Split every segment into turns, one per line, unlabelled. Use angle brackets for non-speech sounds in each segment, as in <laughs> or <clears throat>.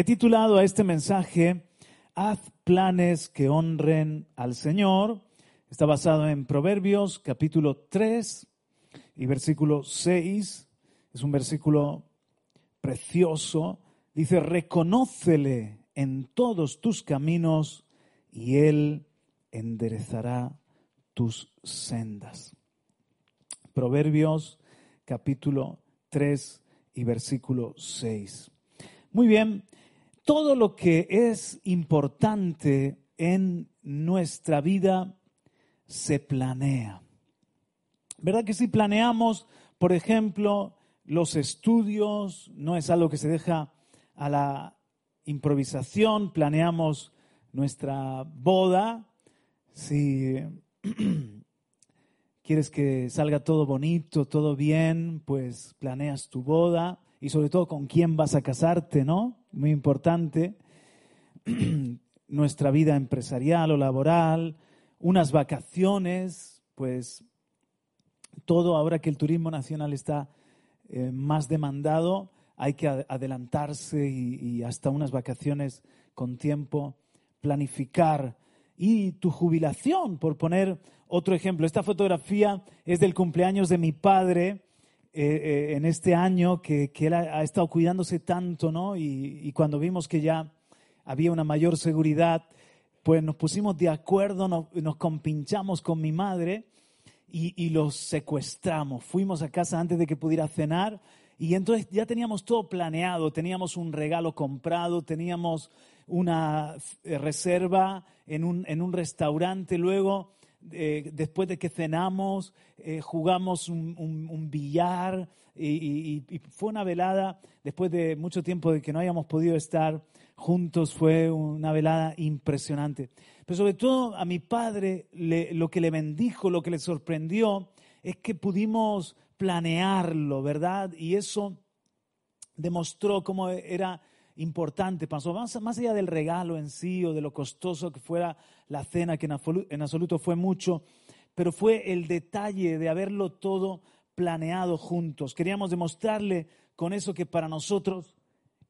He titulado a este mensaje, Haz planes que honren al Señor. Está basado en Proverbios capítulo 3 y versículo 6. Es un versículo precioso. Dice, reconócele en todos tus caminos y Él enderezará tus sendas. Proverbios capítulo 3 y versículo 6. Muy bien, todo lo que es importante en nuestra vida se planea. ¿Verdad que si planeamos, por ejemplo, los estudios, no es algo que se deja a la improvisación, planeamos nuestra boda, si <clears throat> quieres que salga todo bonito, todo bien, pues planeas tu boda y sobre todo con quién vas a casarte, ¿no? Muy importante. <clears throat> Nuestra vida empresarial o laboral, unas vacaciones, pues todo ahora que el turismo nacional está eh, más demandado, hay que adelantarse y, hasta unas vacaciones con tiempo, planificar. Y tu jubilación, por poner otro ejemplo. Esta fotografía es del cumpleaños de mi padre eh, eh, en este año que, él ha, estado cuidándose tanto, ¿no? Y, cuando vimos que ya había una mayor seguridad, pues nos pusimos de acuerdo, nos, compinchamos con mi madre y, y, los secuestramos. Fuimos a casa antes de que pudiera cenar y entonces ya teníamos todo planeado, teníamos un regalo comprado, teníamos una eh, reserva en un, en un restaurante, luego eh, después de que cenamos, eh, jugamos un, billar y, fue una velada, después de mucho tiempo de que no hayamos podido estar juntos, fue una velada impresionante. Pero sobre todo a mi padre lo que le bendijo, lo que le sorprendió, es que pudimos planearlo, ¿verdad? Y eso demostró cómo era importante, pasó más, más allá del regalo en sí o de lo costoso que fuera la cena, que en absoluto fue mucho, pero fue el detalle de haberlo todo planeado juntos. Queríamos demostrarle con eso que para nosotros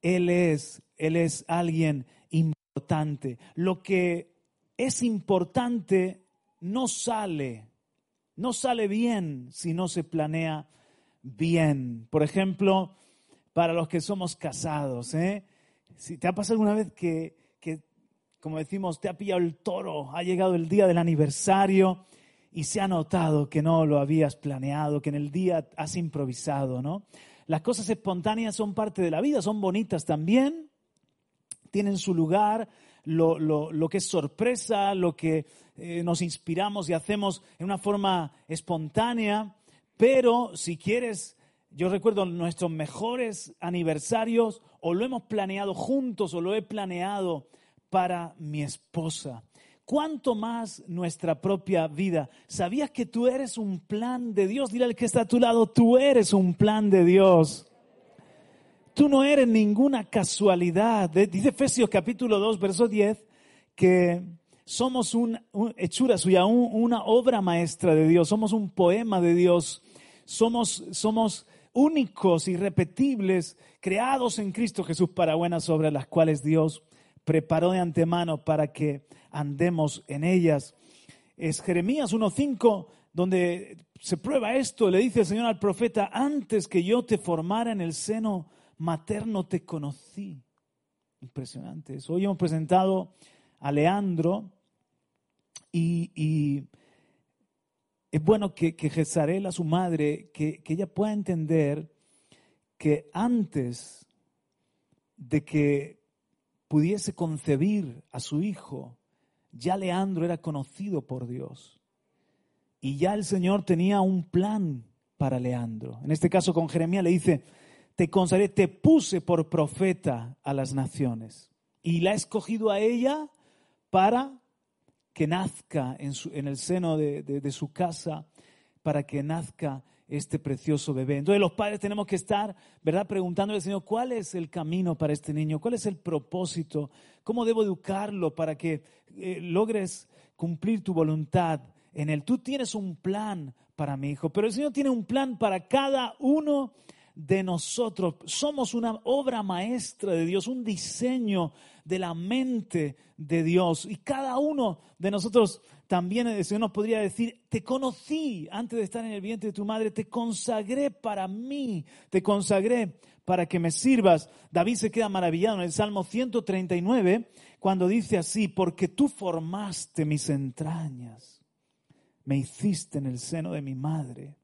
Él es, Él es alguien importante. Lo que es importante no sale, no sale bien si no se planea bien. Por ejemplo, para los que somos casados, ¿eh? Si te ha pasado alguna vez que, como decimos, te ha pillado el toro, ha llegado el día del aniversario y se ha notado que no lo habías planeado, que en el día has improvisado, ¿no? Las cosas espontáneas son parte de la vida, son bonitas también, tienen su lugar, lo, que es sorpresa, lo que eh, nos inspiramos y hacemos en una forma espontánea, pero si quieres yo recuerdo nuestros mejores aniversarios o lo hemos planeado juntos o lo he planeado para mi esposa. ¿Cuánto más nuestra propia vida? ¿Sabías que tú eres un plan de Dios? Dile al que está a tu lado, tú eres un plan de Dios. Tú no eres ninguna casualidad. Dice Efesios capítulo 2, verso 10, que somos una hechura suya, una obra maestra de Dios, somos un poema de Dios, somos, somos únicos, irrepetibles, creados en Cristo Jesús para buenas obras, las cuales Dios preparó de antemano para que andemos en ellas. Es Jeremías 1.5 donde se prueba esto, le dice el Señor al profeta, antes que yo te formara en el seno materno te conocí. Impresionante. Hoy hemos presentado a Leandro y es bueno que, que Jezarel, a su madre, que, ella pueda entender que antes de que pudiese concebir a su hijo, ya Leandro era conocido por Dios. Y ya el Señor tenía un plan para Leandro. En este caso con Jeremías le dice, te consagré, te puse por profeta a las naciones. Y la he escogido a ella para que nazca en, en el seno de, su casa, para que nazca este precioso bebé. Entonces los padres tenemos que estar, ¿verdad? Preguntándole al Señor, ¿cuál es el camino para este niño? ¿Cuál es el propósito? ¿Cómo debo educarlo para que eh, logres cumplir tu voluntad en él? Tú tienes un plan para mi hijo, pero el Señor tiene un plan para cada uno de nosotros. Somos una obra maestra de Dios, un diseño de la mente de Dios. Y cada uno de nosotros también el nos podría decir, te conocí antes de estar en el vientre de tu madre, te consagré para mí, te consagré para que me sirvas. David se queda maravillado en el Salmo 139 cuando dice así, porque tú formaste mis entrañas, me hiciste en el seno de mi madre.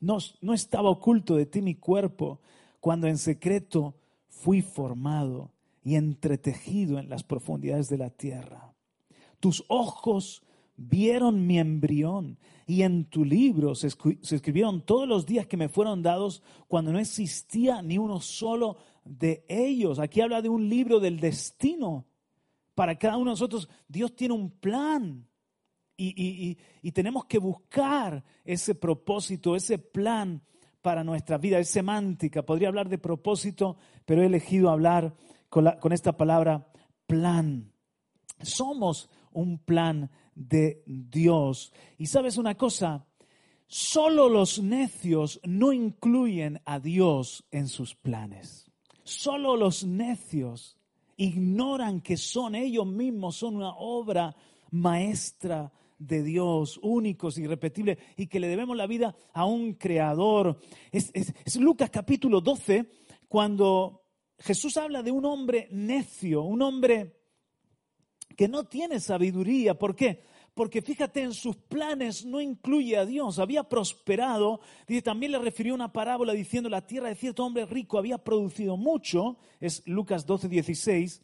No, no estaba oculto de ti mi cuerpo cuando en secreto fui formado y entretejido en las profundidades de la tierra. Tus ojos vieron mi embrión y en tu libro se, escribieron todos los días que me fueron dados cuando no existía ni uno solo de ellos. Aquí habla de un libro del destino. Para cada uno de nosotros Dios tiene un plan y, tenemos que buscar ese propósito, ese plan para nuestra vida. Es semántica, podría hablar de propósito, pero he elegido hablar con, esta palabra plan. Somos un plan de Dios. Y sabes una cosa, solo los necios no incluyen a Dios en sus planes. Solo los necios ignoran que son ellos mismos, son una obra maestra de Dios, únicos, irrepetibles, y que le debemos la vida a un creador. Es, Lucas capítulo 12, cuando Jesús habla de un hombre necio, un hombre que no tiene sabiduría. ¿Por qué? Porque fíjate, en sus planes no incluye a Dios. Había prosperado. Dice, también le refirió una parábola diciendo, la tierra de cierto hombre rico había producido mucho. Es Lucas 12, 16.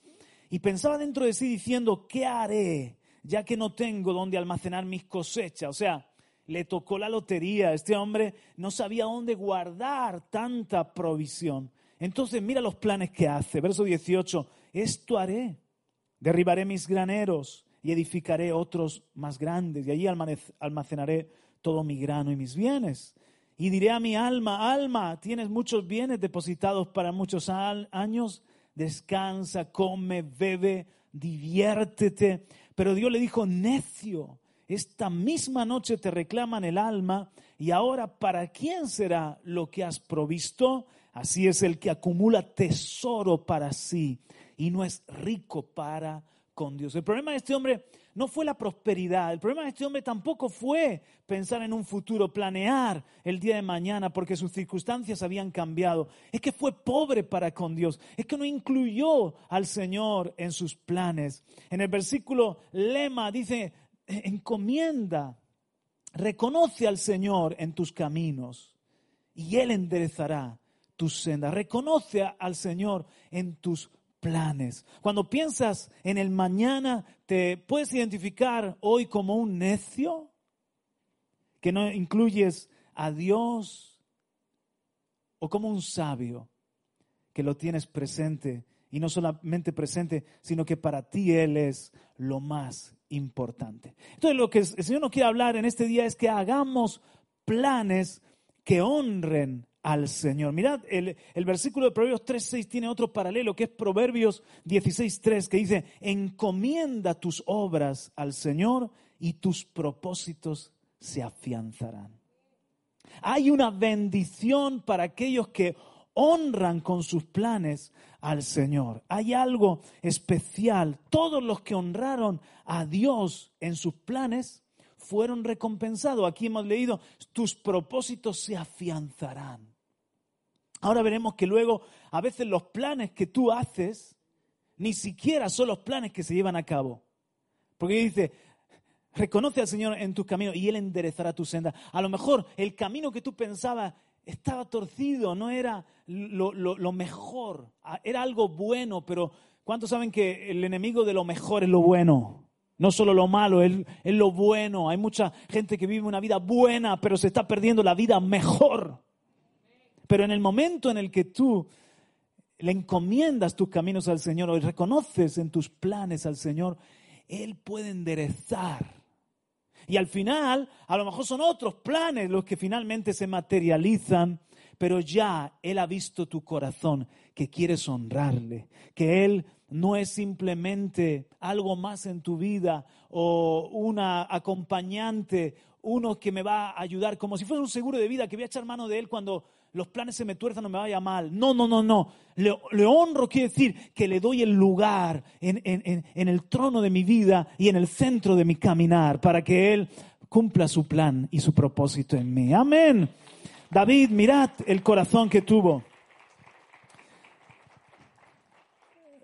Y pensaba dentro de sí diciendo, ¿qué haré? ya que no tengo donde almacenar mis cosechas. O sea, le tocó la lotería. Este hombre no sabía dónde guardar tanta provisión. Entonces mira los planes que hace. Verso 18, esto haré. Derribaré mis graneros y edificaré otros más grandes y allí almacenaré todo mi grano y mis bienes. Y diré a mi alma, alma, tienes muchos bienes depositados para muchos años, descansa, come, bebe, diviértete. Pero Dios le dijo, necio, esta misma noche te reclaman el alma y ahora ¿para quién será lo que has provisto? Así es el que acumula tesoro para sí y no es rico para con Dios. El problema de este hombre no fue la prosperidad, el problema de este hombre tampoco fue pensar en un futuro, planear el día de mañana porque sus circunstancias habían cambiado. Es que fue pobre para con Dios, es que no incluyó al Señor en sus planes. En el versículo lema dice, encomienda, reconoce al Señor en tus caminos y Él enderezará tus sendas. Reconoce al Señor en tus planes. Cuando piensas en el mañana, ¿te puedes identificar hoy como un necio? Que no incluyes a Dios o como un sabio que lo tienes presente y no solamente presente, sino que para ti Él es lo más importante. Entonces lo que el Señor nos quiere hablar en este día es que hagamos planes que honren al Señor. Mirad, el, versículo de Proverbios 3.6 tiene otro paralelo, que es Proverbios 16.3, que dice, encomienda tus obras al Señor y tus propósitos se afianzarán. Hay una bendición para aquellos que honran con sus planes al Señor. Hay algo especial. Todos los que honraron a Dios en sus planes fueron recompensados. Aquí hemos leído, tus propósitos se afianzarán. Ahora veremos que luego a veces los planes que tú haces ni siquiera son los planes que se llevan a cabo. Porque dice, reconoce al Señor en tus caminos y Él enderezará tu senda. A lo mejor el camino que tú pensabas estaba torcido, no era lo, mejor, era algo bueno, pero ¿cuántos saben que el enemigo de lo mejor es lo bueno? No solo lo malo, es lo bueno. Hay mucha gente que vive una vida buena, pero se está perdiendo la vida mejor. Pero en el momento en el que tú le encomiendas tus caminos al Señor o reconoces en tus planes al Señor, Él puede enderezar. Y al final, a lo mejor son otros planes los que finalmente se materializan, pero ya Él ha visto tu corazón, que quieres honrarle, que Él no es simplemente algo más en tu vida o una acompañante, uno que me va a ayudar, como si fuera un seguro de vida, que voy a echar mano de Él cuando los planes se me tuerzan o me vaya mal. No, no, no, no. Le, honro quiere decir que le doy el lugar en, en, en el trono de mi vida y en el centro de mi caminar para que Él cumpla su plan y su propósito en mí. Amén. David, mirad el corazón que tuvo.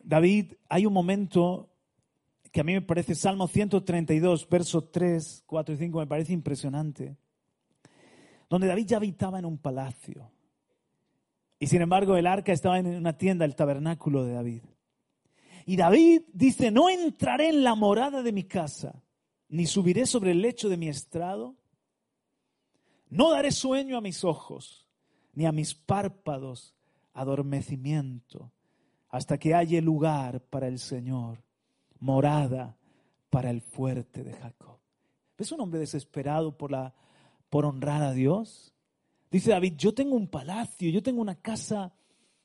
David, hay un momento que a mí me parece Salmo 132, versos 3, 4 y 5, me parece impresionante, donde David ya habitaba en un palacio. Y sin embargo el arca estaba en una tienda, el tabernáculo de David. Y David dice, no entraré en la morada de mi casa, ni subiré sobre el lecho de mi estrado. No daré sueño a mis ojos, ni a mis párpados adormecimiento, hasta que haya lugar para el Señor, morada para el fuerte de Jacob. ¿Es un hombre desesperado por, la, por honrar a Dios? Dice David, yo tengo un palacio, yo tengo una casa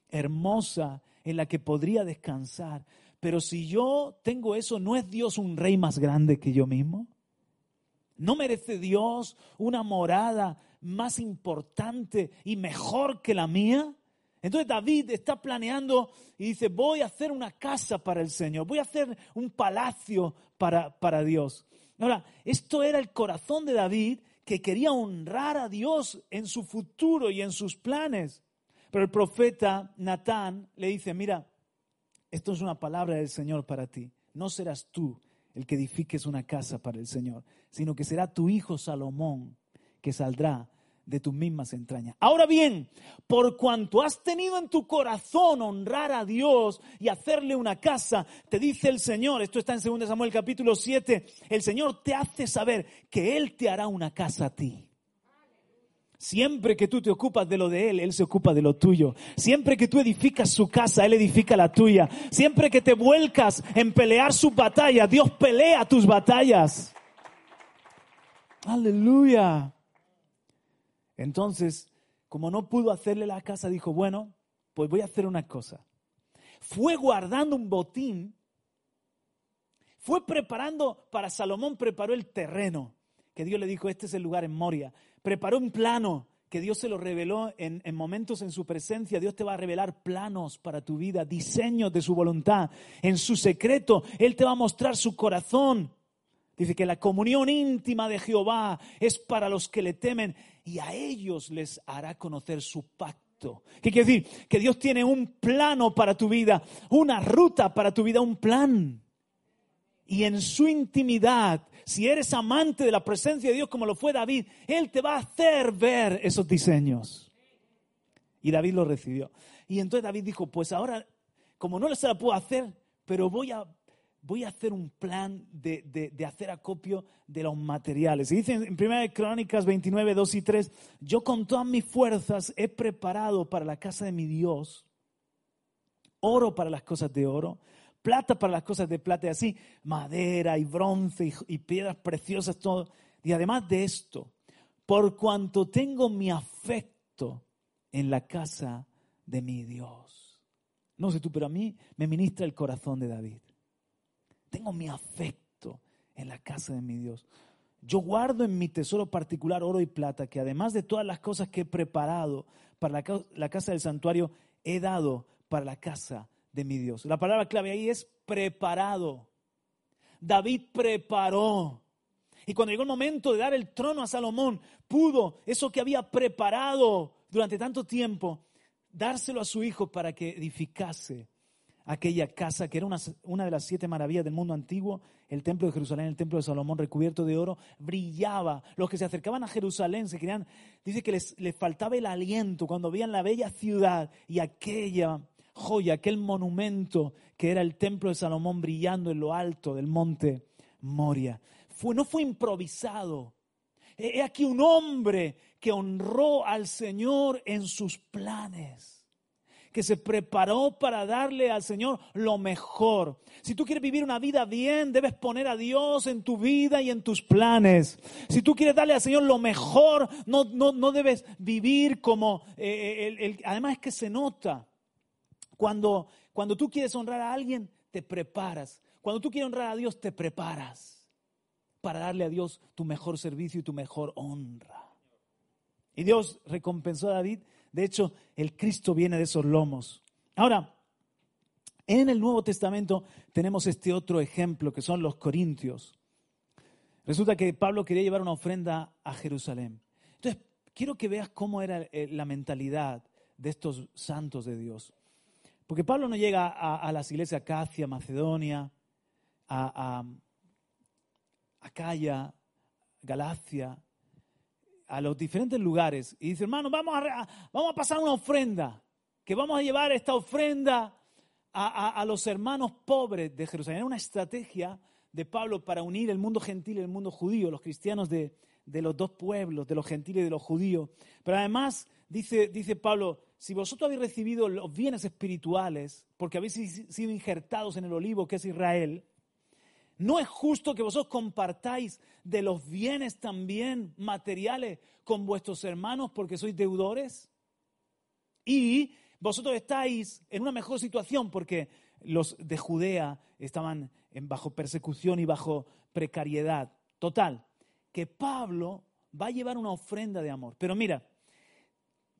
hermosa en la que podría descansar, pero si yo tengo eso, ¿no es Dios un rey más grande que yo mismo? ¿No merece Dios una morada más importante y mejor que la mía? Entonces David está planeando y dice, voy a hacer una casa para el Señor, voy a hacer un palacio para, para Dios. Ahora, esto era el corazón de David que quería honrar a Dios en su futuro y en sus planes. Pero el profeta Natán le dice, mira, esto es una palabra del Señor para ti. No serás tú el que edifiques una casa para el Señor, sino que será tu hijo Salomón que saldrá de tus mismas entrañas. Ahora bien, por cuanto has tenido en tu corazón honrar a Dios y hacerle una casa, te dice el Señor, esto está en 2 Samuel capítulo 7, el Señor te hace saber que Él te hará una casa a ti. Siempre que tú te ocupas de lo de Él, Él se ocupa de lo tuyo. Siempre que tú edificas su casa, Él edifica la tuya. Siempre que te vuelcas en pelear sus batallas, Dios pelea tus batallas. Aleluya. Entonces, como no pudo hacerle la casa, dijo, bueno, pues voy a hacer una cosa. Fue guardando un botín, fue preparando, para Salomón preparó el terreno, que Dios le dijo, este es el lugar en Moria preparó un plano que Dios se lo reveló en, momentos en su presencia. Dios te va a revelar planos para tu vida, diseños de su voluntad. En su secreto, Él te va a mostrar su corazón. Dice que la comunión íntima de Jehová es para los que le temen y a ellos les hará conocer su pacto. ¿Qué quiere decir? Que Dios tiene un plano para tu vida, una ruta para tu vida, un plan. Y en su intimidad si eres amante de la presencia de Dios como lo fue David, Él te va a hacer ver esos diseños. Y David lo recibió. Y entonces David dijo, pues ahora, como no se la puedo hacer, pero voy a, voy a hacer un plan de, de, hacer acopio de los materiales. Y dice en 1 Crónicas 29, 2 y 3, yo con todas mis fuerzas he preparado para la casa de mi Dios oro para las cosas de oro, plata para las cosas de plata y así, madera y bronce y, piedras preciosas, todo. Y además de esto, por cuanto tengo mi afecto en la casa de mi Dios. No sé tú, pero a mí me ministra el corazón de David. Tengo mi afecto en la casa de mi Dios. Yo guardo en mi tesoro particular oro y plata, que además de todas las cosas que he preparado para la, casa del santuario, he dado para la casa de mi Dios. La palabra clave ahí es preparado. David preparó. Y cuando llegó el momento de dar el trono a Salomón, pudo eso que había preparado durante tanto tiempo, dárselo a su hijo para que edificase aquella casa que era una, de las siete maravillas del mundo antiguo, el templo de Jerusalén, el templo de Salomón recubierto de oro, brillaba. Los que se acercaban a Jerusalén se querían, dice que les, faltaba el aliento cuando veían la bella ciudad y aquella joya, aquel monumento que era el templo de Salomón brillando en lo alto del monte Moria. No fue improvisado. He aquí un hombre que honró al Señor en sus planes, que se preparó para darle al Señor lo mejor. Si tú quieres vivir una vida bien, debes poner a Dios en tu vida y en tus planes. Si tú quieres darle al Señor lo mejor, no, no, debes vivir como... Eh, además es que se nota cuando, cuando tú quieres honrar a alguien, te preparas. Cuando tú quieres honrar a Dios, te preparas para darle a Dios tu mejor servicio y tu mejor honra. Y Dios recompensó a David De hecho, el Cristo viene de esos lomos. Ahora, en el Nuevo Testamento tenemos este otro ejemplo que son los corintios. Resulta que Pablo quería llevar una ofrenda a Jerusalén. Entonces, quiero que veas cómo era eh, la mentalidad de estos santos de Dios. Porque Pablo no llega a, las iglesias Acacia, Macedonia, a, a Acaya, Galacia, a los diferentes lugares y dice, hermano, vamos a, vamos a pasar una ofrenda, que vamos a llevar esta ofrenda a, los hermanos pobres de Jerusalén. Era una estrategia de Pablo para unir el mundo gentil y el mundo judío, los cristianos de, de los dos pueblos, de los gentiles y de los judíos. Pero además, dice, dice Pablo, si vosotros habéis recibido los bienes espirituales, porque habéis sido injertados en el olivo que es Israel, ¿No es justo que vosotros compartáis de los bienes también materiales con vuestros hermanos porque sois deudores? Y vosotros estáis en una mejor situación porque los de Judea estaban bajo persecución y bajo precariedad. Total, que Pablo va a llevar una ofrenda de amor. Pero mira,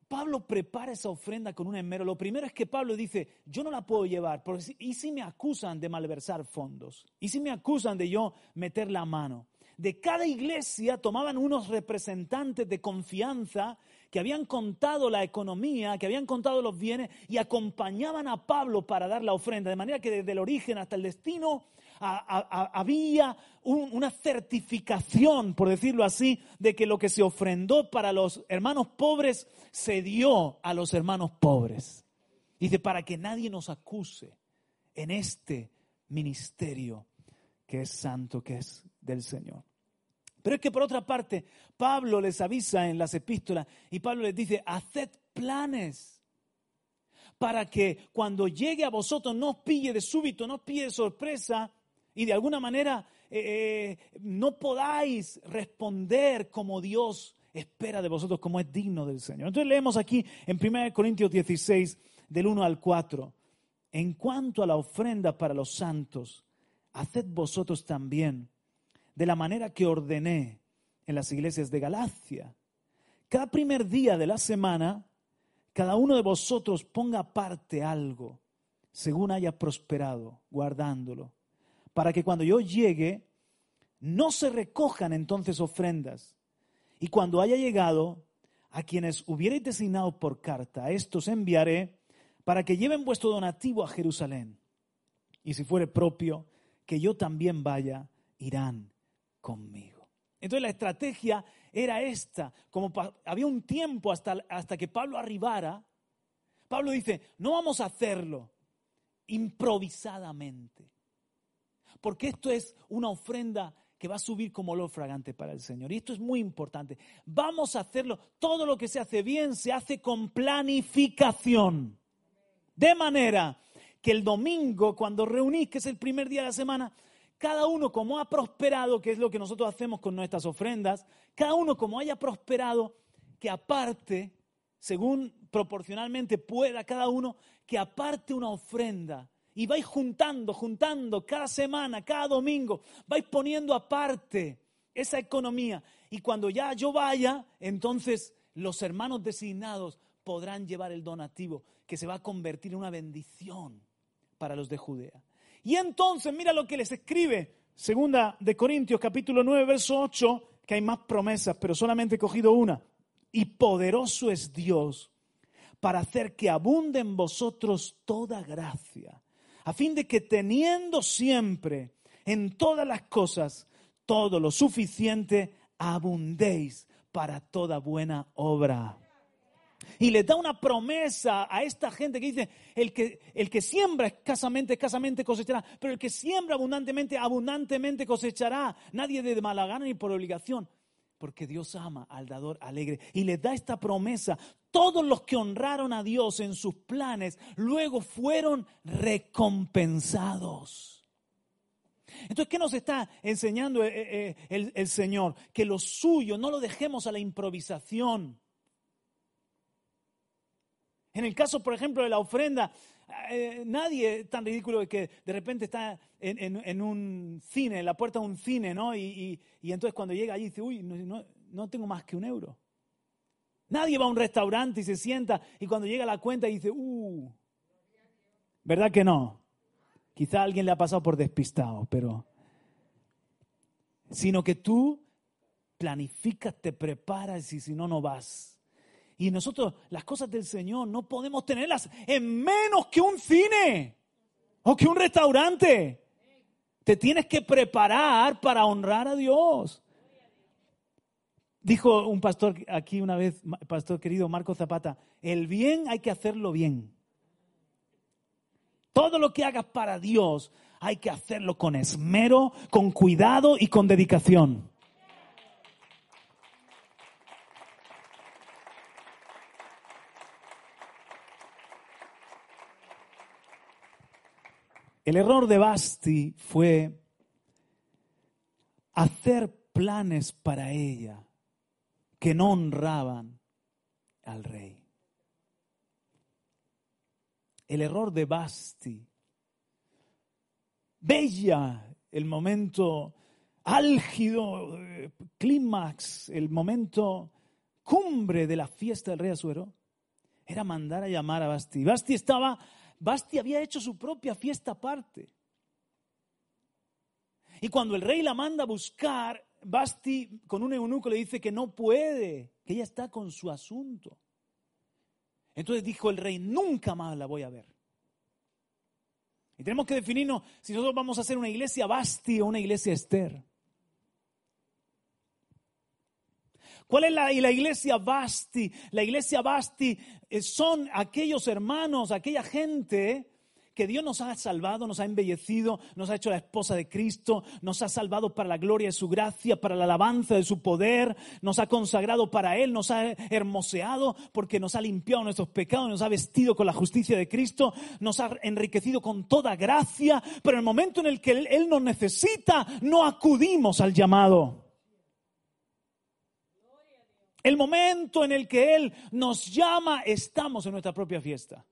Pablo prepara esa ofrenda con un enmero. Lo primero es que Pablo dice, yo no la puedo llevar, porque ¿y si me acusan de malversar fondos? ¿Y si me acusan de yo meter la mano? De cada iglesia tomaban unos representantes de confianza que habían contado la economía, que habían contado los bienes y acompañaban a Pablo para dar la ofrenda. De manera que desde el origen hasta el destino había una certificación, por decirlo así, de que lo que se ofrendó para los hermanos pobres se dio a los hermanos pobres. Dice, para que nadie nos acuse en este ministerio que es santo, que es del Señor. Pero es que por otra parte, Pablo les avisa en las epístolas y Pablo les dice, haced planes para que cuando llegue a vosotros no os pille de súbito, no os pille de sorpresa y de alguna manera eh, eh, no podáis responder como Dios espera de vosotros, como es digno del Señor. Entonces leemos aquí en 1 Corintios 16, del 1 al 4, en cuanto a la ofrenda para los santos, haced vosotros también de la manera que ordené en las iglesias de Galacia. Cada primer día de la semana, cada uno de vosotros ponga aparte algo, según haya prosperado, guardándolo para que cuando yo llegue, no se recojan entonces ofrendas. Y cuando haya llegado, a quienes hubierais designado por carta, a estos enviaré para que lleven vuestro donativo a Jerusalén. Y si fuere propio, que yo también vaya, irán conmigo. Entonces la estrategia era esta, como había un tiempo hasta, hasta que Pablo arribara, Pablo dice, no vamos a hacerlo improvisadamente porque esto es una ofrenda que va a subir como olor fragante para el Señor. Y esto es muy importante. Vamos a hacerlo, todo lo que se hace bien se hace con planificación. De manera que el domingo, cuando reunís, que es el primer día de la semana, cada uno como ha prosperado, que es lo que nosotros hacemos con nuestras ofrendas, cada uno como haya prosperado, que aparte, según proporcionalmente pueda cada uno, que aparte una ofrenda y vais juntando, juntando cada semana, cada domingo, vais poniendo aparte esa economía. Y cuando ya yo vaya, entonces los hermanos designados podrán llevar el donativo que se va a convertir en una bendición para los de Judea. Y entonces, mira lo que les escribe, segunda de Corintios capítulo 9, verso 8, que hay más promesas, pero solamente he cogido una. Y poderoso es Dios para hacer que abunde en vosotros toda gracia a fin de que teniendo siempre en todas las cosas todo lo suficiente, abundéis para toda buena obra. Y le da una promesa a esta gente que dice, el que, el que siembra escasamente, escasamente cosechará, pero el que siembra abundantemente, abundantemente cosechará. Nadie de mala gana ni por obligación, porque Dios ama al dador alegre y le da esta promesa. Todos los que honraron a Dios en sus planes luego fueron recompensados. Entonces, ¿qué nos está enseñando eh, eh, el, el Señor? Que lo suyo no lo dejemos a la improvisación. En el caso, por ejemplo, de la ofrenda, eh, nadie es tan ridículo que de repente está en, un cine, en la puerta de un cine, ¿no? Y, entonces cuando llega allí dice, uy, no, tengo más que un euro. Nadie va a un restaurante y se sienta y cuando llega la cuenta dice, uh, ¿verdad que no? Quizá alguien le ha pasado por despistado, pero... Sino que tú planificas, te preparas y si no, no vas. Y nosotros las cosas del Señor no podemos tenerlas en menos que un cine o que un restaurante. Te tienes que preparar para honrar a Dios. Dijo un pastor aquí una vez, pastor querido Marco Zapata, el bien hay que hacerlo bien. Todo lo que hagas para Dios hay que hacerlo con esmero, con cuidado y con dedicación. El error de Basti fue hacer planes para ella que no honraban al rey. El error de Basti. Bella el momento álgido, eh, clímax, el momento cumbre de la fiesta del rey Azuero, era mandar a llamar a Basti. Basti estaba, Basti había hecho su propia fiesta aparte. Y cuando el rey la manda a buscar, Basti con un eunuco le dice que no puede, que ella está con su asunto. Entonces dijo el rey, nunca más la voy a ver. Y tenemos que definirnos si nosotros vamos a hacer una iglesia Basti o una iglesia Esther. ¿Cuál es la, la, iglesia Basti? La iglesia Basti eh, son aquellos hermanos, aquella gente que Dios nos ha salvado, nos ha embellecido, nos ha hecho la esposa de Cristo, nos ha salvado para la gloria de su gracia, para la alabanza de su poder, nos ha consagrado para Él, nos ha hermoseado porque nos ha limpiado nuestros pecados, nos ha vestido con la justicia de Cristo, nos ha enriquecido con toda gracia, pero en el momento en el que Él, Él nos necesita, no acudimos al llamado. El momento en el que Él nos llama, estamos en nuestra propia fiesta.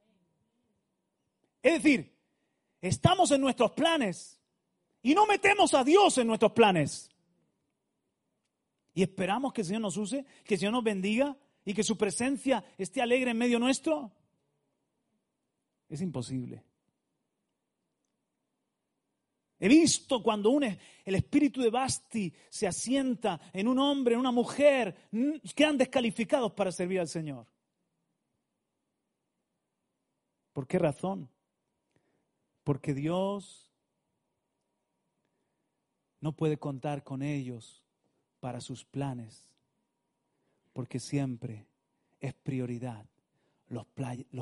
Es decir, estamos en nuestros planes y no metemos a Dios en nuestros planes. Y esperamos que el Señor nos use, que el Señor nos bendiga y que su presencia esté alegre en medio nuestro. Es imposible. He visto cuando el espíritu de Basti se asienta en un hombre, en una mujer, quedan descalificados para servir al Señor. ¿Por qué razón? Porque Dios no puede contar con ellos para sus planes, porque siempre es prioridad los,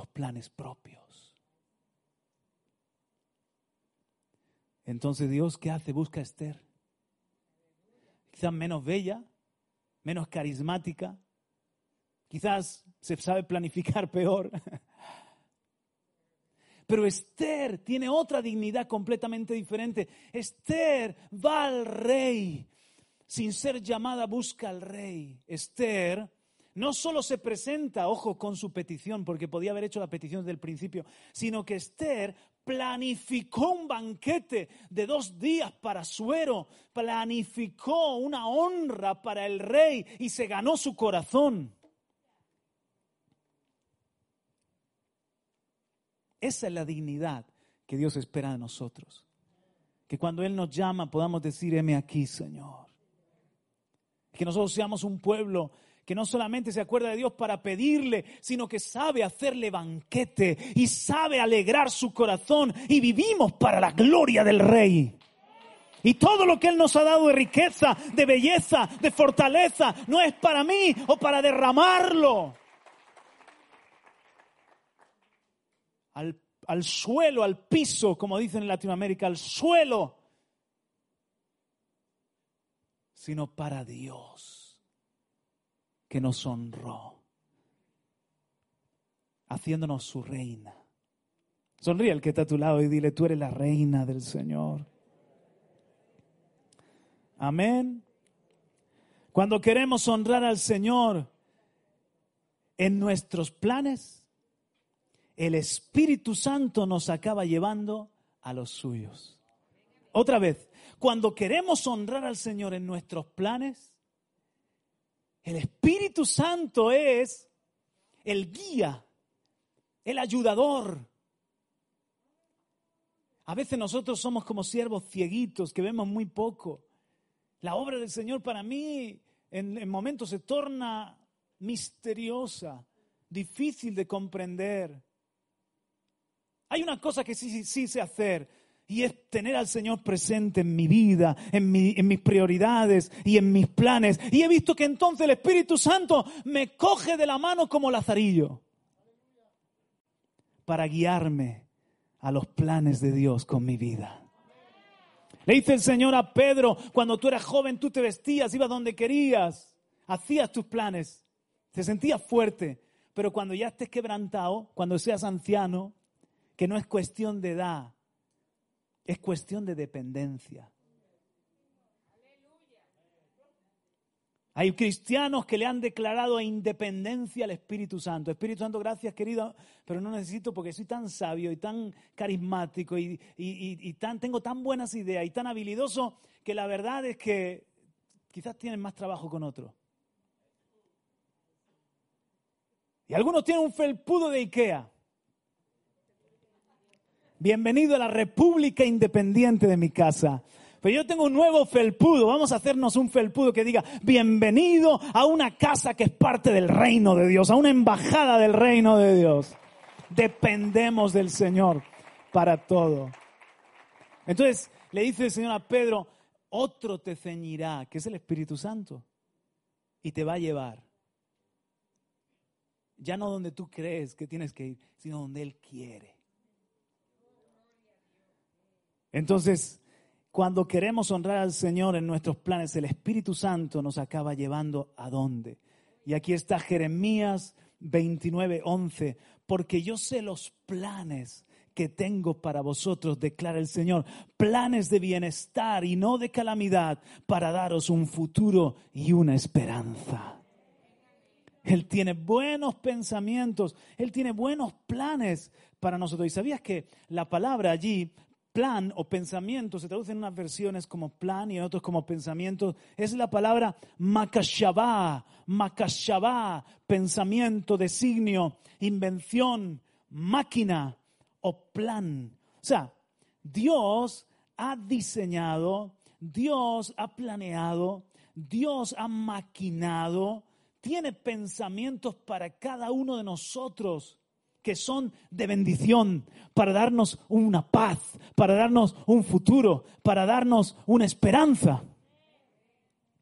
planes propios. Entonces Dios, ¿qué hace? Busca a Esther. Quizás menos bella, menos carismática, quizás se sabe planificar <laughs> peor. Pero Esther tiene otra dignidad completamente diferente. Esther va al rey. Sin ser llamada, busca al rey. Esther no solo se presenta, ojo, con su petición, porque podía haber hecho la petición desde el principio, sino que Esther planificó un banquete de dos días para suero, planificó una honra para el rey y se ganó su corazón. Esa es la dignidad que Dios espera de nosotros. Que cuando Él nos llama podamos decir, aquí, Señor. Que nosotros seamos un pueblo que no solamente se acuerda de Dios para pedirle, sino que sabe hacerle banquete y sabe alegrar su corazón y vivimos para la gloria del Rey. Y todo lo que Él nos ha dado de riqueza, de belleza, de fortaleza, no es para mí o para derramarlo. Al, al suelo, al piso, como dicen en Latinoamérica, al suelo, sino para Dios, que nos honró, haciéndonos su reina. Sonríe el que está a tu lado y dile, tú eres la reina del Señor. Amén. Cuando queremos honrar al Señor en nuestros planes, el Espíritu Santo nos acaba llevando a los suyos. Otra vez, cuando queremos honrar al Señor en nuestros planes, El Espíritu Santo es el guía, el ayudador. A veces nosotros somos como siervos cieguitos que vemos muy poco. La obra del Señor para mí en, momentos se torna misteriosa, difícil de comprender. Hay una cosa que sí, sí, sí sé hacer y es tener al Señor presente en mi vida, en, en, mis prioridades y en mis planes. Y he visto que entonces el Espíritu Santo me coge de la mano como lazarillo para guiarme a los planes de Dios con mi vida. Le dice el Señor a Pedro, cuando tú eras joven, tú te vestías, ibas donde querías, hacías tus planes, te sentías fuerte, pero cuando ya estés quebrantado, cuando seas anciano, que no es cuestión de edad, es cuestión de dependencia. Hay cristianos que le han declarado independencia al Espíritu Santo. Espíritu Santo, gracias querido, pero no necesito porque soy tan sabio y tan carismático y, tan, tengo tan buenas ideas y tan habilidoso que la verdad es que quizás tienen más trabajo con otros. Y algunos tienen un felpudo de Ikea. Bienvenido a la República Independiente de mi casa. Pero yo tengo un nuevo felpudo. Vamos a hacernos un felpudo que diga, bienvenido a una casa que es parte del reino de Dios, a una embajada del reino de Dios. Dependemos del Señor para todo. Entonces le dice el Señor a Pedro, otro te ceñirá, que es el Espíritu Santo, y te va a llevar. Ya no donde tú crees que tienes que ir, sino donde Él quiere. Entonces, cuando queremos honrar al Señor en nuestros planes, el Espíritu Santo nos acaba llevando a dónde. Y aquí está Jeremías 29, 11, porque yo sé los planes que tengo para vosotros, declara el Señor, planes de bienestar y no de calamidad, para daros un futuro y una esperanza. Él tiene buenos pensamientos, Él tiene buenos planes para nosotros. ¿Y sabías que la palabra allí plan o pensamiento, se traduce en unas versiones como plan y en otras como pensamiento, es la palabra makashabá, makashabá, pensamiento, designio, invención, máquina o plan. O sea, Dios ha diseñado, Dios ha planeado, Dios ha maquinado, tiene pensamientos para cada uno de nosotros que son de bendición, para darnos una paz, para darnos un futuro, para darnos una esperanza.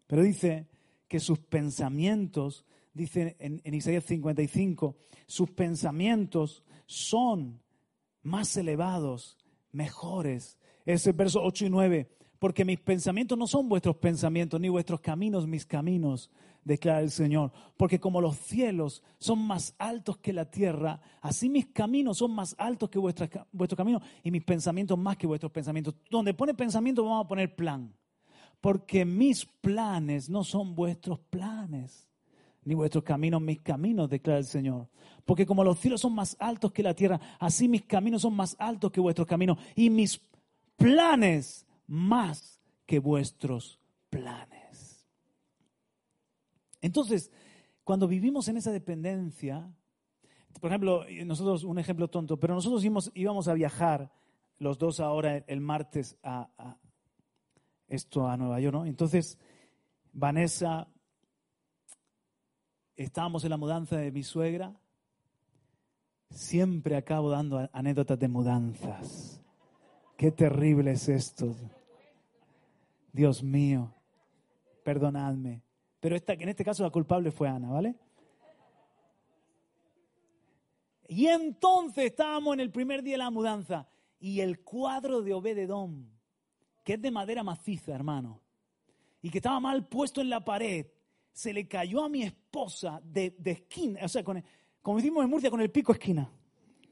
Pero dice que sus pensamientos, dice en, Isaías 55, sus pensamientos son más elevados, mejores. Ese verso 8 y 9, porque mis pensamientos no son vuestros pensamientos, ni vuestros caminos mis caminos, declara el Señor. Porque como los cielos son más altos que la tierra, así mis caminos son más altos que vuestros caminos y mis pensamientos más que vuestros pensamientos. Donde pone pensamiento vamos a poner plan. Porque mis planes no son vuestros planes, ni vuestros caminos mis caminos, declara el Señor. Porque como los cielos son más altos que la tierra, así mis caminos son más altos que vuestros caminos y mis planes más que vuestros planes. Entonces, cuando vivimos en esa dependencia, por ejemplo, nosotros, un ejemplo tonto, pero nosotros íbamos, a viajar los dos ahora el martes a, esto a Nueva York, ¿no? Entonces, Vanessa, estábamos en la mudanza de mi suegra, siempre acabo dando anécdotas de mudanzas. Qué terrible es esto. Dios mío, perdonadme. Pero esta, en este caso la culpable fue Ana, ¿vale? Y entonces estábamos en el primer día de la mudanza y el cuadro de Obededón, que es de madera maciza, hermano, y que estaba mal puesto en la pared, se le cayó a mi esposa de, esquina, o sea, como decimos en Murcia, con el pico esquina.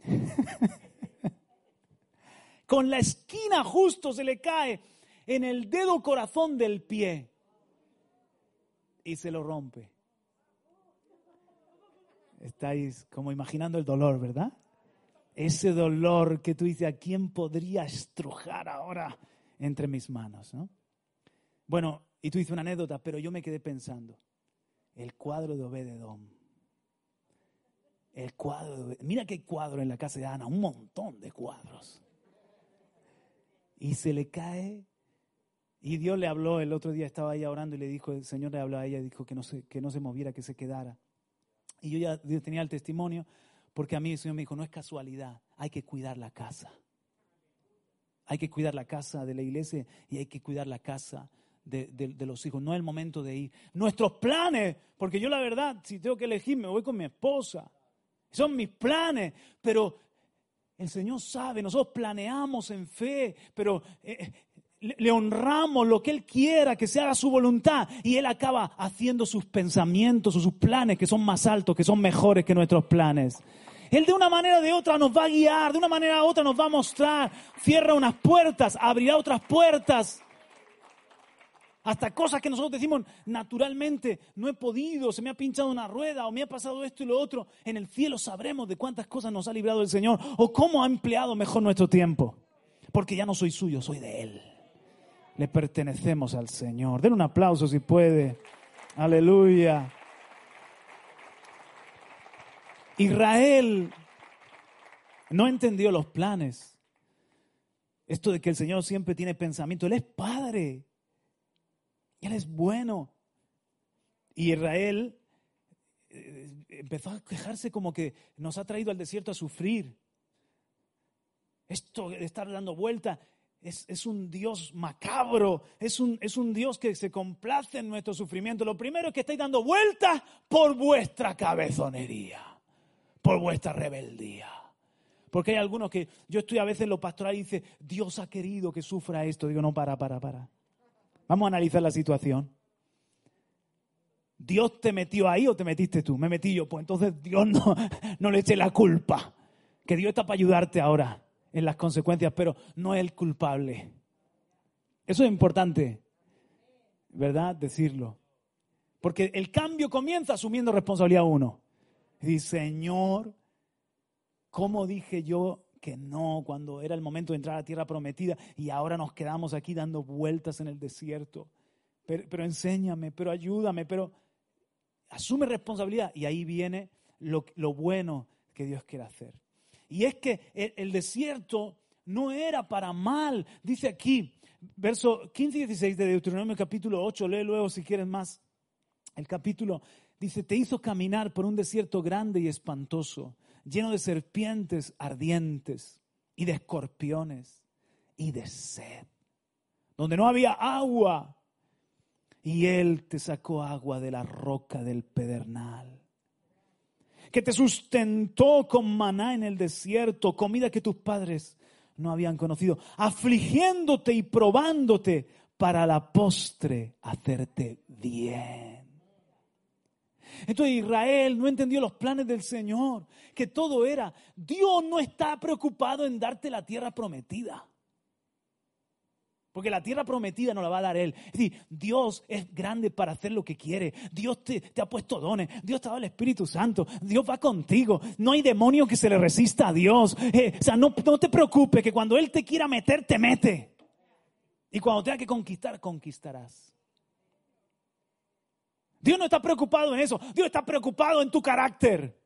<laughs> con la esquina justo se le cae en el dedo corazón del pie y se lo rompe. Estáis como imaginando el dolor, ¿verdad? Ese dolor que tú dices, ¿a quién podría estrujar ahora entre mis manos? ¿no? Bueno, y tú dices una anécdota, pero yo me quedé pensando. el cuadro de Obededón. El cuadro de Mira qué cuadro en la casa de Ana, un montón de cuadros. Y se le cae. Y Dios le habló, el otro día estaba ella orando y le dijo, el Señor le habló a ella y dijo que no se, que no se moviera, que se quedara. Y yo ya tenía el testimonio, porque a mí el Señor me dijo, no es casualidad, hay que cuidar la casa. Hay que cuidar la casa de la iglesia y hay que cuidar la casa de, de, los hijos. No es el momento de ir. Nuestros planes, porque yo la verdad, si tengo que elegir, me voy con mi esposa. Son mis planes, pero el Señor sabe, nosotros planeamos en fe, pero eh, le honramos lo que Él quiera, que se haga su voluntad, y Él acaba haciendo sus pensamientos o sus planes que son más altos, que son mejores que nuestros planes. Él de una manera o de otra nos va a guiar, de una manera u otra nos va a mostrar, cierra unas puertas, abrirá otras puertas. Hasta cosas que nosotros decimos naturalmente, no he podido, se me ha pinchado una rueda o me ha pasado esto y lo otro. En el cielo sabremos de cuántas cosas nos ha librado el Señor o cómo ha empleado mejor nuestro tiempo. Porque ya no soy suyo, soy de Él. Le pertenecemos al Señor. Den un aplauso si puede. Aleluya. Israel no entendió los planes. Esto de que el Señor siempre tiene pensamiento. Él es padre. Él es bueno. Y Israel eh, empezó a quejarse como que nos ha traído al desierto a sufrir. Esto de estar dando vuelta es, un Dios macabro, es un, es un Dios que se complace en nuestro sufrimiento. Lo primero es que estáis dando vueltas por vuestra cabezonería, por vuestra rebeldía. Porque hay algunos que yo estoy a veces en lo pastoral y dice, Dios ha querido que sufra esto. Digo, no, para, para, para. Vamos a analizar la situación. ¿Dios te metió ahí o te metiste tú? Me metí yo. Pues entonces Dios no, <laughs> no le eche la culpa. Que Dios está para ayudarte ahora en las consecuencias, pero no es el culpable. Eso es importante, ¿verdad? Decirlo. Porque el cambio comienza asumiendo responsabilidad uno. Y Señor, ¿cómo dije yo que no cuando era el momento de entrar a la tierra prometida y ahora nos quedamos aquí dando vueltas en el desierto? Pero, enséñame, pero ayúdame, pero asume responsabilidad. Y ahí viene lo bueno que Dios quiere hacer. Y es que el, desierto no era para mal. Dice aquí, verso 15 y 16 de Deuteronomio capítulo 8, lee luego si quieres más. El capítulo dice, te hizo caminar por un desierto grande y espantoso, lleno de serpientes ardientes y de escorpiones y de sed, donde no había agua. Y Él te sacó agua de la roca del pedernal que te sustentó con maná en el desierto, comida que tus padres no habían conocido, afligiéndote y probándote para la postre hacerte bien. Entonces Israel no entendió los planes del Señor, que todo era, Dios no está preocupado en darte la tierra prometida. Porque la tierra prometida no la va a dar Él. Es decir, Dios es grande para hacer lo que quiere. Dios te, ha puesto dones. Dios te ha dado el Espíritu Santo. Dios va contigo. No hay demonio que se le resista a Dios. Eh, o sea, no, no te preocupes que cuando Él te quiera meter, te mete. Y cuando tenga que conquistar, conquistarás. Dios no está preocupado en eso. Dios está preocupado en tu carácter.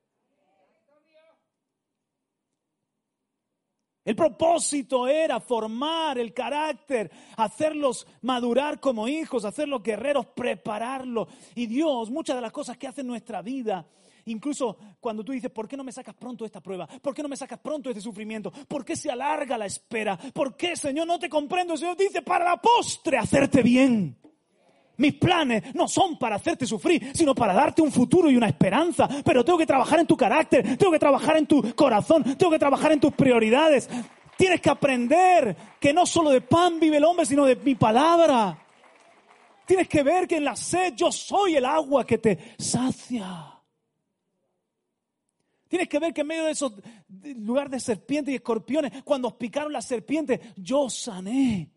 El propósito era formar el carácter, hacerlos madurar como hijos, hacerlos guerreros, prepararlos. Y Dios, muchas de las cosas que hace nuestra vida, incluso cuando tú dices, ¿por qué no me sacas pronto esta prueba? ¿Por qué no me sacas pronto este sufrimiento? ¿Por qué se alarga la espera? ¿Por qué, Señor, no te comprendo? El Señor dice, para la postre, hacerte bien. Mis planes no son para hacerte sufrir, sino para darte un futuro y una esperanza. Pero tengo que trabajar en tu carácter, tengo que trabajar en tu corazón, tengo que trabajar en tus prioridades. Tienes que aprender que no solo de pan vive el hombre, sino de mi palabra. Tienes que ver que en la sed yo soy el agua que te sacia. Tienes que ver que en medio de esos lugares de serpientes y escorpiones, cuando picaron las serpientes, yo sané.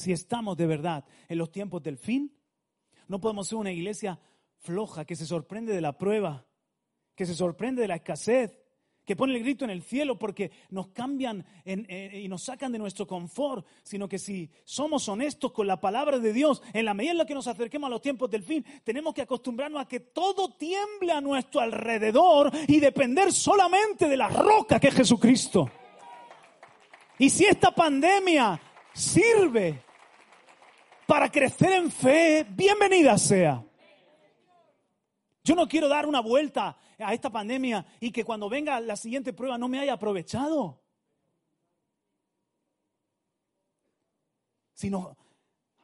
Si estamos de verdad en los tiempos del fin, no podemos ser una iglesia floja que se sorprende de la prueba, que se sorprende de la escasez, que ponen el grito en el cielo porque nos cambian y nos sacan de nuestro confort, sino que si somos honestos con la palabra de Dios, en la medida en la que nos acerquemos a los tiempos del fin, tenemos que acostumbrarnos a que todo tiemble a nuestro alrededor y depender solamente de la roca que es Jesucristo. Y si esta pandemia sirve para crecer en fe, bienvenida sea. Yo no quiero dar una vuelta a esta pandemia y que cuando venga la siguiente prueba no me haya aprovechado. Sino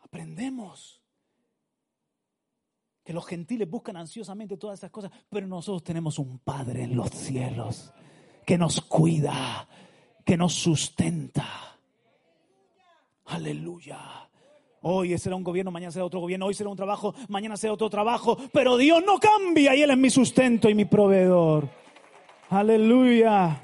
aprendemos que los gentiles buscan ansiosamente todas estas cosas, pero nosotros tenemos un Padre en los cielos que nos cuida, que nos sustenta. Aleluya. Hoy será un gobierno, mañana será otro gobierno, hoy será un trabajo, mañana será otro trabajo, pero Dios no cambia y Él es mi sustento y mi proveedor. Aleluya.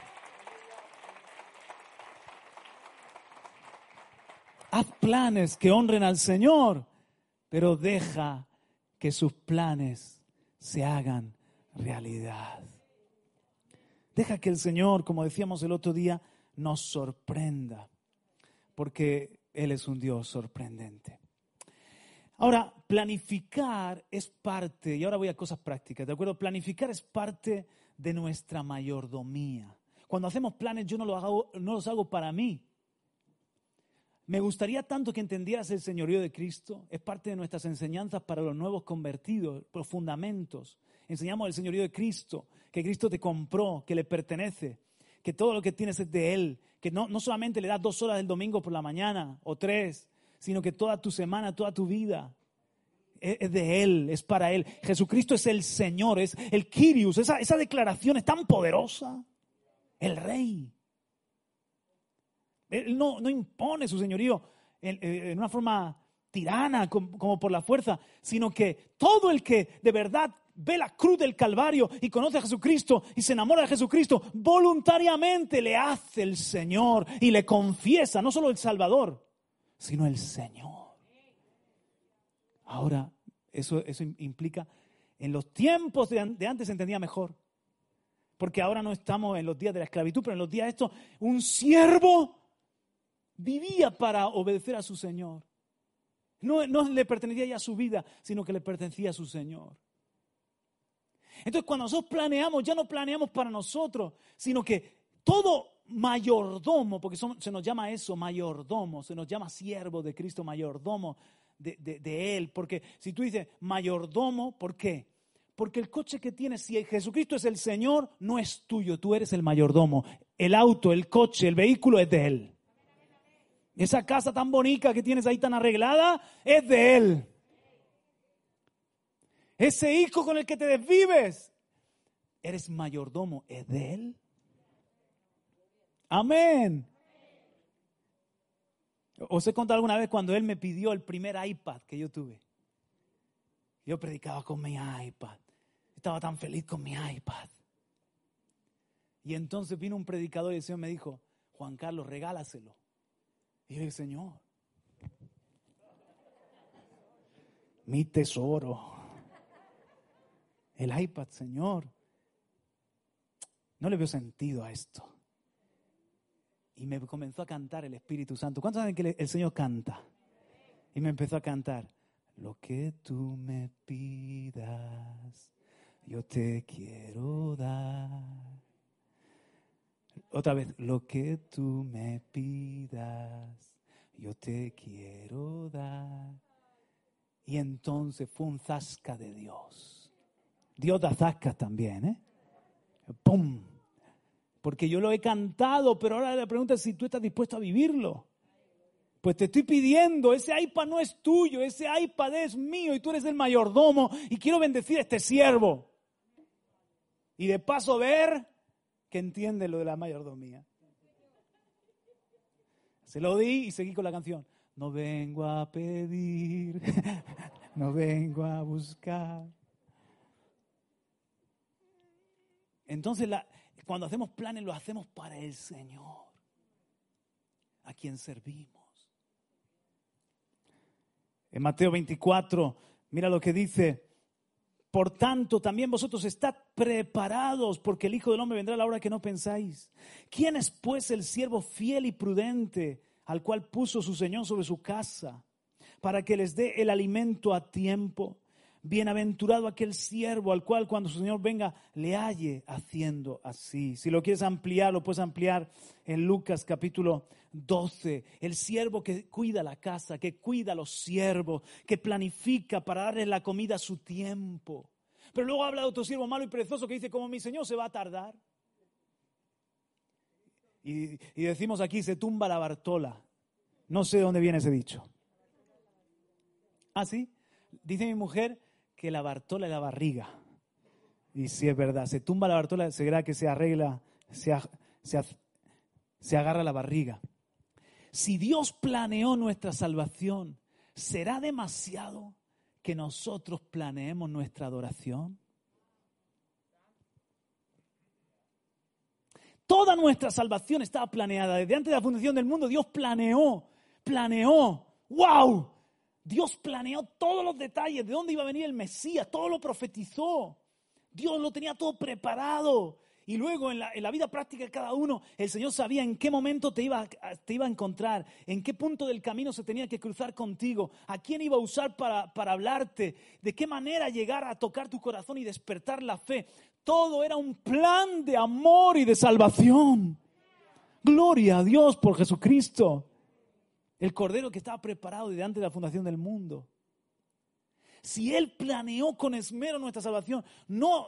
Haz planes que honren al Señor, pero deja que sus planes se hagan realidad. Deja que el Señor, como decíamos el otro día, nos sorprenda, porque él es un Dios sorprendente. Ahora, planificar es parte, y ahora voy a cosas prácticas, ¿de acuerdo? Planificar es parte de nuestra mayordomía. Cuando hacemos planes yo no los hago, no los hago para mí. Me gustaría tanto que entendieras el señorío de Cristo. Es parte de nuestras enseñanzas para los nuevos convertidos, los fundamentos. Enseñamos el señorío de Cristo, que Cristo te compró, que le pertenece, que todo lo que tienes es de Él, que no, no solamente le das dos horas del domingo por la mañana o tres, sino que toda tu semana, toda tu vida es de Él, es para Él. Jesucristo es el Señor, es el Kyrios. Esa, esa declaración es tan poderosa. El Rey. Él no, no impone su señorío en, en una forma tirana como por la fuerza, sino que todo el que de verdad ve la cruz del Calvario y conoce a Jesucristo y se enamora de Jesucristo, voluntariamente le hace el Señor y le confiesa, no solo el Salvador, sino el Señor. Ahora, eso, eso implica, en los tiempos de, antes se entendía mejor, porque ahora no estamos en los días de la esclavitud, pero en los días de esto, un siervo vivía para obedecer a su Señor. No, no le pertenecía ya a su vida, sino que le pertenecía a su Señor. Entonces, cuando nosotros planeamos, ya no planeamos para nosotros, sino que todo mayordomo, porque se nos llama eso, mayordomo, se nos llama siervo de Cristo, mayordomo de, de, Él. Porque si tú dices mayordomo, ¿por qué? Porque el coche que tienes, si Jesucristo es el Señor, no es tuyo, tú eres el mayordomo. El auto, el coche, el vehículo es de Él. Esa casa tan bonita que tienes ahí tan arreglada es de Él. Ese hijo con el que te desvives, eres mayordomo, ¿es de él? Amén. Os he contado alguna vez cuando él me pidió el primer iPad que yo tuve. Yo predicaba con mi iPad. Estaba tan feliz con mi iPad. Y entonces vino un predicador y el Señor me dijo, Juan Carlos, regálaselo. Y yo dije, Señor, mi tesoro el iPad, Señor. No le veo sentido a esto. Y me comenzó a cantar el Espíritu Santo. ¿Cuántos saben que el Señor canta? Y me empezó a cantar, lo que tú me pidas, yo te quiero dar. Otra vez, lo que tú me pidas, yo te quiero dar. Y entonces fue un zasca de Dios. Dios da zascas también, ¿eh? ¡Pum! Porque yo lo he cantado, pero ahora la pregunta es si tú estás dispuesto a vivirlo. Pues te estoy pidiendo, ese iPad no es tuyo, ese iPad es mío y tú eres el mayordomo y quiero bendecir a este siervo. Y de paso ver que entiende lo de la mayordomía. Se lo di y seguí con la canción. No vengo a pedir, <laughs> no vengo a buscar. Entonces, cuando hacemos planes, lo hacemos para el Señor, a quien servimos. En Mateo 24, mira lo que dice, Por tanto, también vosotros estad preparados, porque el Hijo del Hombre vendrá a la hora que no pensáis. ¿Quién es pues el siervo fiel y prudente al cual puso su Señor sobre su casa, para que les dé el alimento a tiempo? Bienaventurado aquel siervo al cual cuando su Señor venga le halle haciendo así. Si lo quieres ampliar, lo puedes ampliar en Lucas capítulo 12. El siervo que cuida la casa, que cuida a los siervos, que planifica para darle la comida a su tiempo. Pero luego habla de otro siervo malo y perezoso que dice, como mi Señor se va a tardar. Y, y decimos aquí, se tumba la Bartola. No sé de dónde viene ese dicho. ¿Ah, sí? Dice mi mujer que la Bartola es la barriga. Y si es verdad, se tumba la Bartola, se verá que se arregla, se, se agarra la barriga. Si Dios planeó nuestra salvación, ¿será demasiado que nosotros planeemos nuestra adoración? Toda nuestra salvación estaba planeada. Desde antes de la fundación del mundo, Dios planeó, planeó. ¡Wow! Dios planeó todos los detalles, de dónde iba a venir el Mesías, todo lo profetizó. Dios lo tenía todo preparado. Y luego en la, vida práctica de cada uno, el Señor sabía en qué momento te iba, a encontrar, en qué punto del camino se tenía que cruzar contigo, a quién iba a usar para hablarte, de qué manera llegar a tocar tu corazón y despertar la fe. Todo era un plan de amor y de salvación. Gloria a Dios por Jesucristo el cordero que estaba preparado desde antes de la fundación del mundo. Si Él planeó con esmero nuestra salvación, no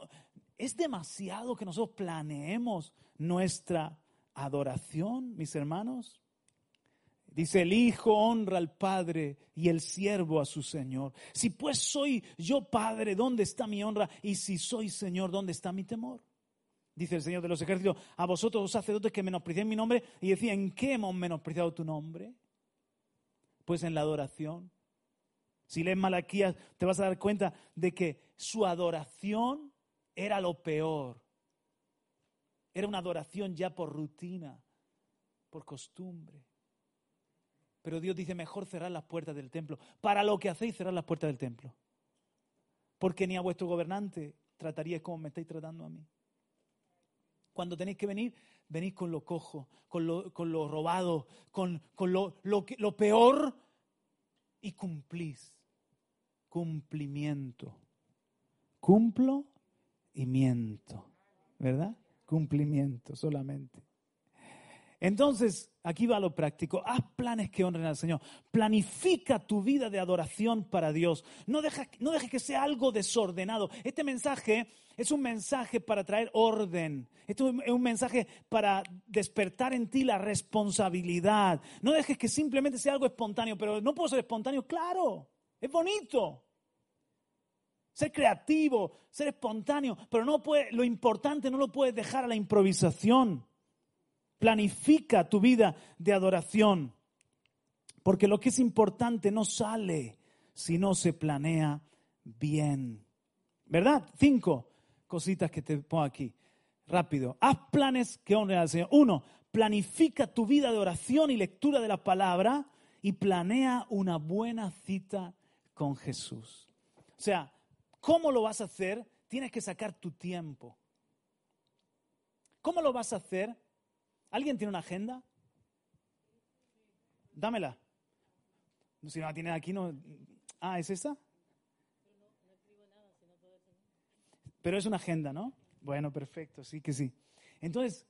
es demasiado que nosotros planeemos nuestra adoración, mis hermanos. Dice, el Hijo honra al Padre y el siervo a su Señor. Si pues soy yo Padre, ¿dónde está mi honra? Y si soy Señor, ¿dónde está mi temor? Dice el Señor de los ejércitos, a vosotros sacerdotes que menospreciáis mi nombre. Y decía, ¿en qué hemos menospreciado tu nombre? Pues en la adoración. Si lees Malaquías, te vas a dar cuenta de que su adoración era lo peor. Era una adoración ya por rutina, por costumbre. Pero Dios dice, mejor cerrar las puertas del templo. Para lo que hacéis, cerrar las puertas del templo. Porque ni a vuestro gobernante trataríais como me estáis tratando a mí. Cuando tenéis que venir, venís con lo cojo, con lo, con lo robado, con, con lo, lo, lo peor y cumplís. Cumplimiento. Cumplo y miento. ¿Verdad? Cumplimiento solamente. Entonces, aquí va lo práctico. Haz planes que honren al Señor. Planifica tu vida de adoración para Dios. No dejes que sea algo desordenado. Este mensaje es un mensaje para traer orden. Esto es un mensaje para despertar en ti la responsabilidad. No dejes que simplemente sea algo espontáneo, pero no puedo ser espontáneo. Claro, es bonito. Ser creativo, ser espontáneo, pero no puede, lo importante no lo puedes dejar a la improvisación. Planifica tu vida de adoración, porque lo que es importante no sale si no se planea bien. ¿Verdad? Cinco cositas que te pongo aquí. Rápido. Haz planes que honren al Señor. Uno, planifica tu vida de oración y lectura de la palabra y planea una buena cita con Jesús. O sea, ¿cómo lo vas a hacer? Tienes que sacar tu tiempo. ¿Cómo lo vas a hacer? ¿Alguien tiene una agenda? Dámela. Si no la tiene aquí, no. Ah, ¿es esa? Pero es una agenda, ¿no? Bueno, perfecto, sí que sí. Entonces,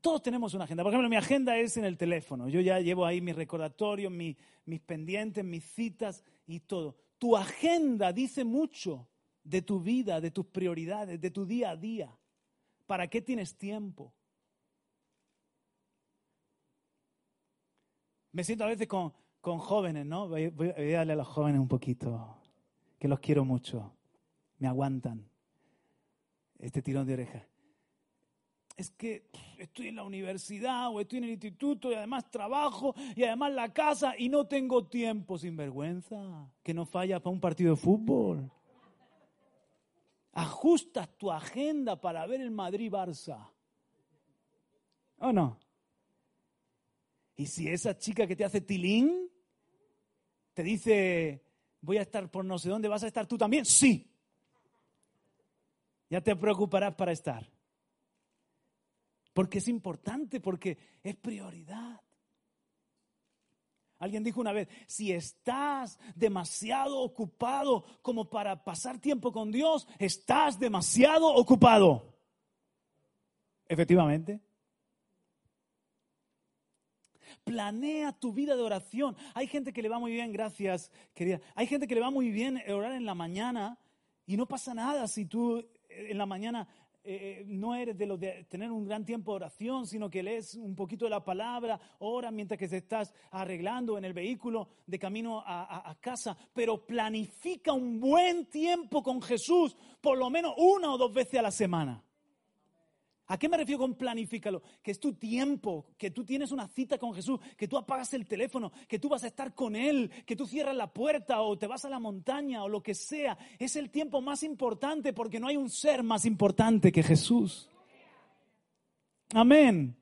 todos tenemos una agenda. Por ejemplo, mi agenda es en el teléfono. Yo ya llevo ahí mis recordatorios, mis pendientes, mis citas y todo. Tu agenda dice mucho de tu vida, de tus prioridades, de tu día a día. ¿Para qué tienes tiempo? Me siento a veces con, jóvenes, ¿no? Voy, a darle a los jóvenes un poquito, que los quiero mucho. Me aguantan este tirón de oreja. Es que estoy en la universidad o estoy en el instituto y además trabajo y además la casa y no tengo tiempo sin vergüenza. Que no falla para un partido de fútbol. Ajustas tu agenda para ver el Madrid-Barça. ¿O no? Y si esa chica que te hace tilín te dice, voy a estar por no sé dónde, ¿vas a estar tú también? Sí. Ya te preocuparás para estar. Porque es importante, porque es prioridad. Alguien dijo una vez, si estás demasiado ocupado como para pasar tiempo con Dios, estás demasiado ocupado. Efectivamente. Planea tu vida de oración. Hay gente que le va muy bien, gracias, querida. Hay gente que le va muy bien orar en la mañana y no pasa nada si tú en la mañana eh, no eres de los de tener un gran tiempo de oración, sino que lees un poquito de la palabra, ora mientras que te estás arreglando en el vehículo de camino a casa, pero planifica un buen tiempo con Jesús, por lo menos una o dos veces a la semana. ¿A qué me refiero con planifícalo? Que es tu tiempo, que tú tienes una cita con Jesús, que tú apagas el teléfono, que tú vas a estar con Él, que tú cierras la puerta o te vas a la montaña o lo que sea. Es el tiempo más importante porque no hay un ser más importante que Jesús. Amén.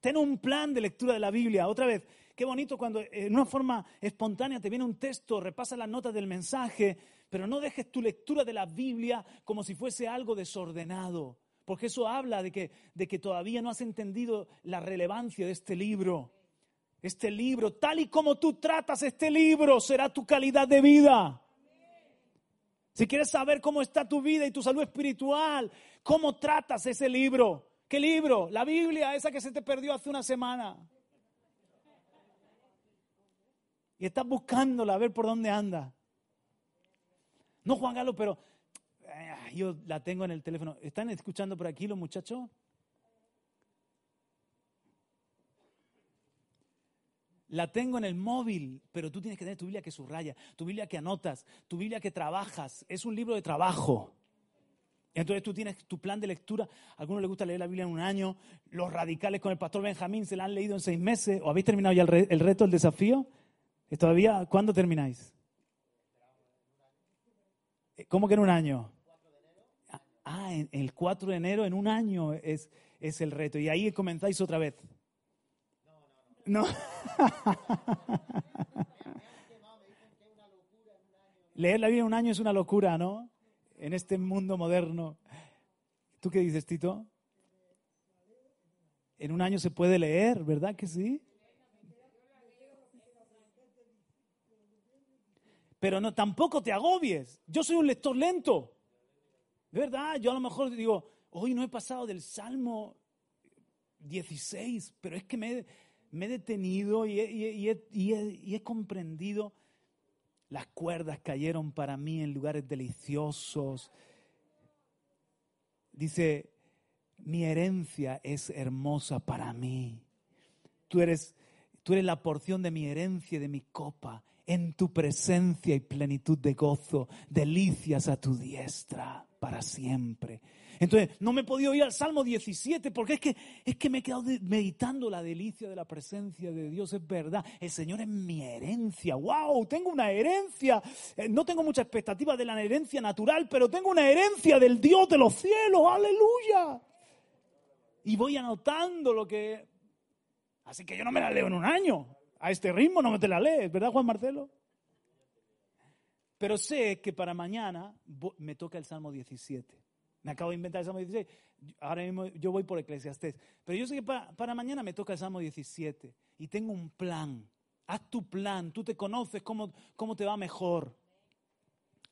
Ten un plan de lectura de la Biblia. Otra vez, qué bonito cuando en una forma espontánea te viene un texto, repasa las notas del mensaje, pero no dejes tu lectura de la Biblia como si fuese algo desordenado porque eso habla de que, de que todavía no has entendido la relevancia de este libro. Este libro, tal y como tú tratas este libro, será tu calidad de vida. Si quieres saber cómo está tu vida y tu salud espiritual, cómo tratas ese libro. ¿Qué libro? La Biblia, esa que se te perdió hace una semana. Y estás buscándola a ver por dónde anda. No, Juan Galo, pero yo la tengo en el teléfono. ¿Están escuchando por aquí los muchachos? La tengo en el móvil, pero tú tienes que tener tu Biblia que subraya, tu Biblia que anotas, tu Biblia que trabajas. Es un libro de trabajo. Entonces tú tienes tu plan de lectura. A algunos les gusta leer la Biblia en un año. Los radicales con el pastor Benjamín se la han leído en seis meses. ¿O habéis terminado ya el, reto, el desafío? ¿Todavía? ¿Cuándo termináis? ¿Cómo que en un año? Ah, el 4 de enero, en un año es, es el reto. Y ahí comenzáis otra vez. No. <laughs> Leer la Biblia en un año es una locura, ¿no? En este mundo moderno. ¿Tú qué dices, Tito? En un año se puede leer, ¿verdad que sí? Pero no, tampoco te agobies. Yo soy un lector lento. ¿Verdad? Yo a lo mejor digo, hoy no he pasado del Salmo 16, pero es que me, he detenido y he, comprendido. Las cuerdas cayeron para mí en lugares deliciosos. Dice, mi herencia es hermosa para mí. Tú eres, tú eres la porción de mi herencia, de mi copa. En tu presencia y plenitud de gozo, delicias a tu diestra para siempre. Entonces, no me he podido ir al Salmo 17 porque es que, es que me he quedado meditando la delicia de la presencia de Dios. Es verdad, el Señor es mi herencia. ¡Wow! Tengo una herencia. Eh, no tengo mucha expectativa de la herencia natural, pero tengo una herencia del Dios de los cielos. ¡Aleluya! Y voy anotando lo que... Así que yo no me la leo en un año. A este ritmo no me te la lees, ¿verdad, Juan Marcelo? Pero sé que para mañana me toca el Salmo 17. Me acabo de inventar el Salmo 16. Ahora mismo yo voy por Eclesiastés. Pero yo sé que para, mañana me toca el Salmo 17. Y tengo un plan. Haz tu plan. Tú te conoces cómo, cómo te va mejor.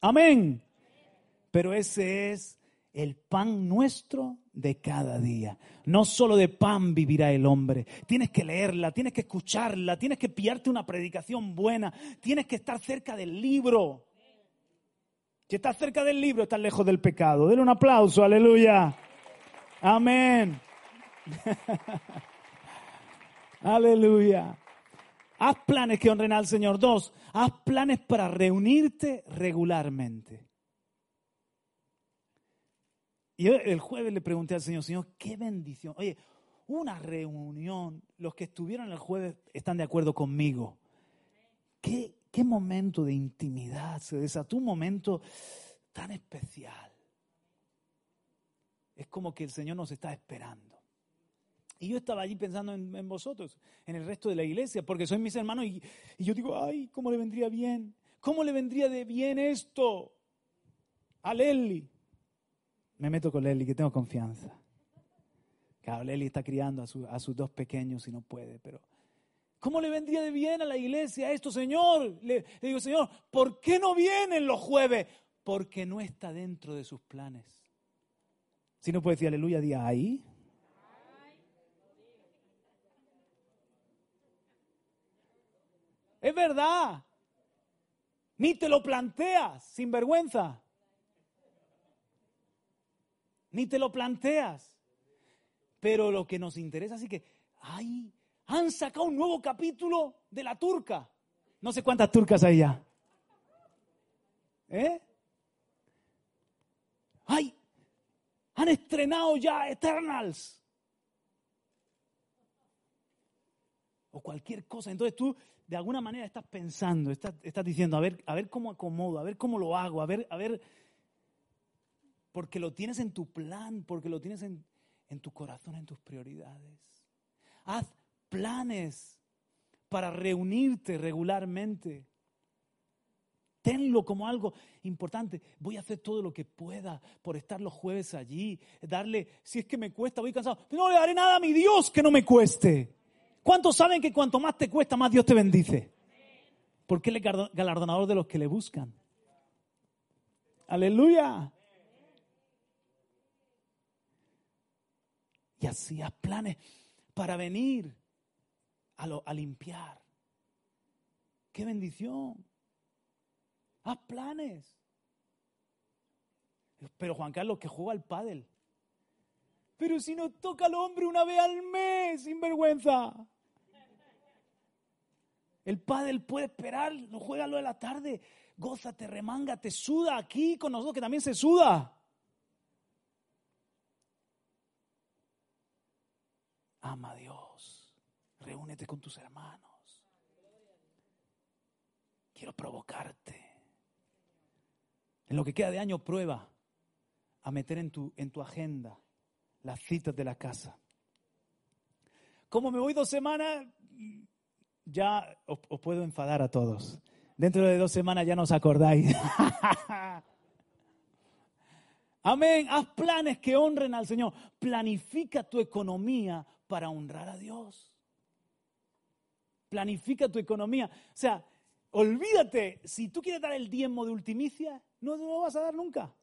Amén. Pero ese es el pan nuestro de cada día. No solo de pan vivirá el hombre. Tienes que leerla, tienes que escucharla, tienes que pillarte una predicación buena, tienes que estar cerca del libro. Si estás cerca del libro, estás lejos del pecado. Denle un aplauso, aleluya. Amén. <laughs> aleluya. Haz planes que honren al Señor. Dos, haz planes para reunirte regularmente. Y el jueves le pregunté al Señor, Señor, qué bendición. Oye, una reunión, los que estuvieron el jueves están de acuerdo conmigo. Qué, qué momento de intimidad, se desató un momento tan especial. Es como que el Señor nos está esperando. Y yo estaba allí pensando en, vosotros, en el resto de la iglesia, porque sois mis hermanos y, y, yo digo, ay, ¿cómo le vendría bien? ¿Cómo le vendría de bien esto a Lely? Me meto con Leli, que tengo confianza. Claro, Leli está criando a, a sus dos pequeños y no puede, pero ¿cómo le vendría de bien a la iglesia esto, Señor? Le, le digo, Señor, ¿por qué no vienen los jueves? Porque no está dentro de sus planes. Si no puede decir aleluya, día ahí. Es verdad. Ni te lo planteas, sin vergüenza. Ni te lo planteas. Pero lo que nos interesa es que, ay, han sacado un nuevo capítulo de la turca. No sé cuántas turcas hay ya. ¿Eh? Ay, han estrenado ya Eternals. O cualquier cosa. Entonces tú de alguna manera estás pensando, estás, diciendo, a ver, a ver cómo acomodo, a ver cómo lo hago, a ver, a ver, porque lo tienes en tu plan, porque lo tienes en, en tu corazón, en tus prioridades. Haz planes para reunirte regularmente. Tenlo como algo importante. Voy a hacer todo lo que pueda por estar los jueves allí. Darle, si es que me cuesta, voy cansado. No le daré nada a mi Dios que no me cueste. ¿Cuántos saben que cuanto más te cuesta, más Dios te bendice? Porque Él es galardonador de los que le buscan. Aleluya. Y hacías planes para venir a, limpiar. ¡Qué bendición! Haz planes. Pero Juan Carlos, que juega al pádel. Pero si no toca al hombre una vez al mes, sin vergüenza. El pádel puede esperar, no juega lo de la tarde. Gózate, remanga, te suda aquí con nosotros que también se suda. Ama a Dios. Reúnete con tus hermanos. Quiero provocarte. En lo que queda de año, prueba a meter en tu, en tu agenda las citas de la casa. Como me voy dos semanas, ya os, puedo enfadar a todos. Dentro de dos semanas ya no os acordáis. <laughs> Amén. Haz planes que honren al Señor. Planifica tu economía para honrar a Dios. Planifica tu economía. O sea, olvídate, si tú quieres dar el diezmo de ultimicia, no lo vas a dar nunca.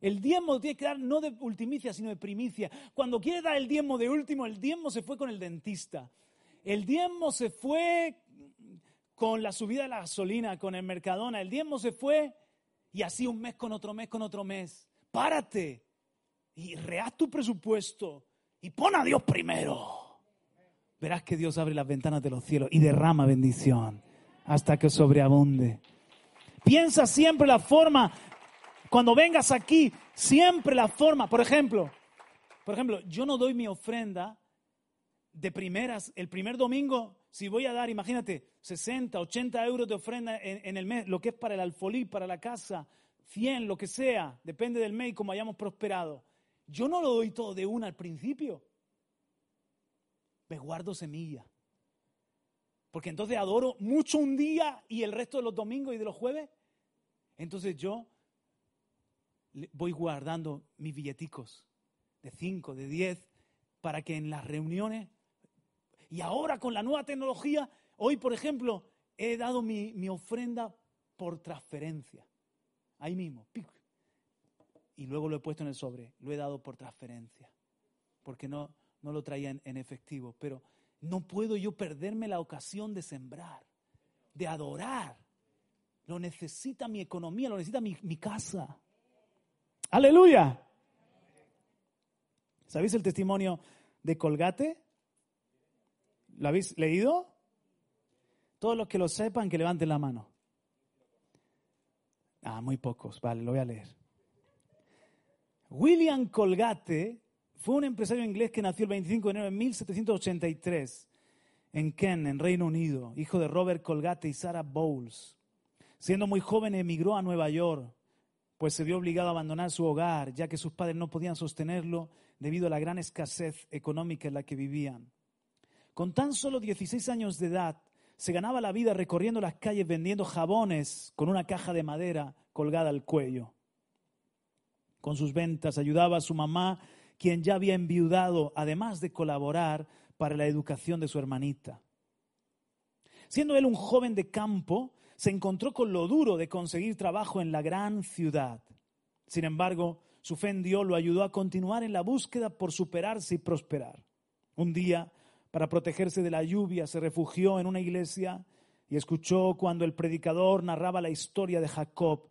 El diezmo tiene que dar no de ultimicia, sino de primicia. Cuando quieres dar el diezmo de último, el diezmo se fue con el dentista. El diezmo se fue con la subida de la gasolina, con el Mercadona. El diezmo se fue y así un mes con otro mes con otro mes. Párate y rehaz tu presupuesto y pon a Dios primero. Verás que Dios abre las ventanas de los cielos y derrama bendición hasta que sobreabunde. Piensa siempre la forma, cuando vengas aquí, siempre la forma. Por ejemplo, por ejemplo, yo no doy mi ofrenda de primeras, el primer domingo, si voy a dar, imagínate, 60, 80 euros de ofrenda en, el mes, lo que es para el alfolí, para la casa, 100, lo que sea, depende del mes y como hayamos prosperado. Yo no lo doy todo de una al principio. Me guardo semilla. Porque entonces adoro mucho un día y el resto de los domingos y de los jueves. Entonces yo voy guardando mis billeticos de 5, de 10, para que en las reuniones y ahora con la nueva tecnología, hoy por ejemplo, he dado mi, ofrenda por transferencia. Ahí mismo. Y luego lo he puesto en el sobre. Lo he dado por transferencia. Porque no, no lo traía en, efectivo. Pero no puedo yo perderme la ocasión de sembrar, de adorar. Lo necesita mi economía, lo necesita mi, mi casa. Aleluya. ¿Sabéis el testimonio de Colgate? ¿Lo habéis leído? Todos los que lo sepan, que levanten la mano. Ah, muy pocos. Vale, lo voy a leer. William Colgate fue un empresario inglés que nació el 25 de enero de 1783 en Kent, en Reino Unido, hijo de Robert Colgate y Sarah Bowles. Siendo muy joven emigró a Nueva York, pues se vio obligado a abandonar su hogar, ya que sus padres no podían sostenerlo debido a la gran escasez económica en la que vivían. Con tan solo 16 años de edad, se ganaba la vida recorriendo las calles vendiendo jabones con una caja de madera colgada al cuello. Con sus ventas, ayudaba a su mamá, quien ya había enviudado, además de colaborar para la educación de su hermanita. Siendo él un joven de campo, se encontró con lo duro de conseguir trabajo en la gran ciudad. Sin embargo, su fe en Dios lo ayudó a continuar en la búsqueda por superarse y prosperar. Un día, para protegerse de la lluvia, se refugió en una iglesia y escuchó cuando el predicador narraba la historia de Jacob.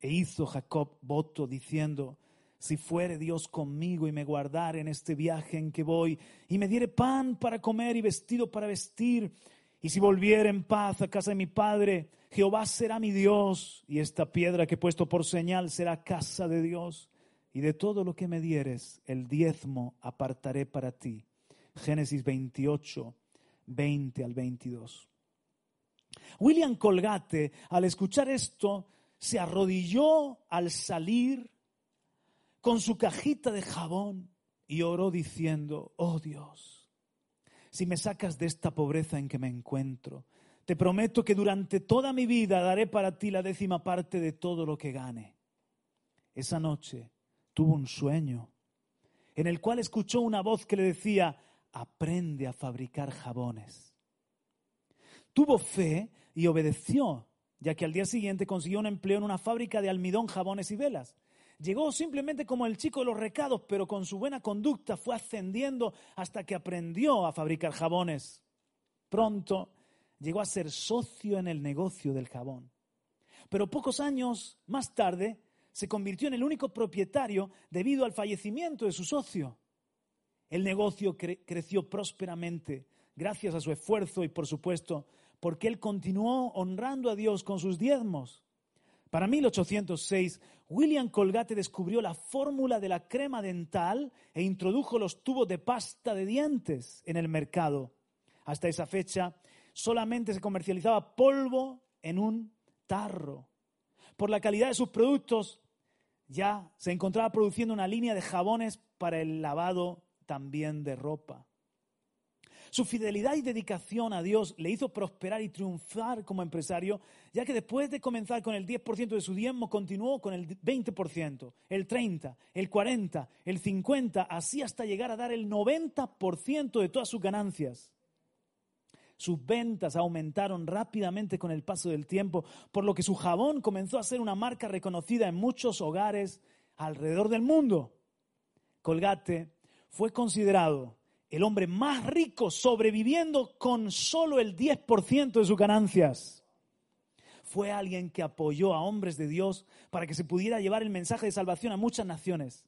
E hizo Jacob voto diciendo, si fuere Dios conmigo y me guardare en este viaje en que voy, y me diere pan para comer y vestido para vestir, y si volviere en paz a casa de mi padre, Jehová será mi Dios, y esta piedra que he puesto por señal será casa de Dios, y de todo lo que me dieres, el diezmo apartaré para ti. Génesis 28, 20 al 22. William Colgate, al escuchar esto, se arrodilló al salir con su cajita de jabón y oró diciendo, oh Dios, si me sacas de esta pobreza en que me encuentro, te prometo que durante toda mi vida daré para ti la décima parte de todo lo que gane. Esa noche tuvo un sueño en el cual escuchó una voz que le decía, aprende a fabricar jabones. Tuvo fe y obedeció, ya que al día siguiente consiguió un empleo en una fábrica de almidón, jabones y velas. Llegó simplemente como el chico de los recados, pero con su buena conducta fue ascendiendo hasta que aprendió a fabricar jabones. Pronto llegó a ser socio en el negocio del jabón. Pero pocos años más tarde se convirtió en el único propietario debido al fallecimiento de su socio. El negocio creció prósperamente gracias a su esfuerzo y, por supuesto, porque él continuó honrando a Dios con sus diezmos. Para 1806, William Colgate descubrió la fórmula de la crema dental e introdujo los tubos de pasta de dientes en el mercado. Hasta esa fecha solamente se comercializaba polvo en un tarro. Por la calidad de sus productos, ya se encontraba produciendo una línea de jabones para el lavado también de ropa. Su fidelidad y dedicación a Dios le hizo prosperar y triunfar como empresario, ya que después de comenzar con el 10% de su diezmo, continuó con el 20%, el 30%, el 40%, el 50%, así hasta llegar a dar el 90% de todas sus ganancias. Sus ventas aumentaron rápidamente con el paso del tiempo, por lo que su jabón comenzó a ser una marca reconocida en muchos hogares alrededor del mundo. Colgate fue considerado el hombre más rico sobreviviendo con solo el 10% de sus ganancias. Fue alguien que apoyó a hombres de Dios para que se pudiera llevar el mensaje de salvación a muchas naciones.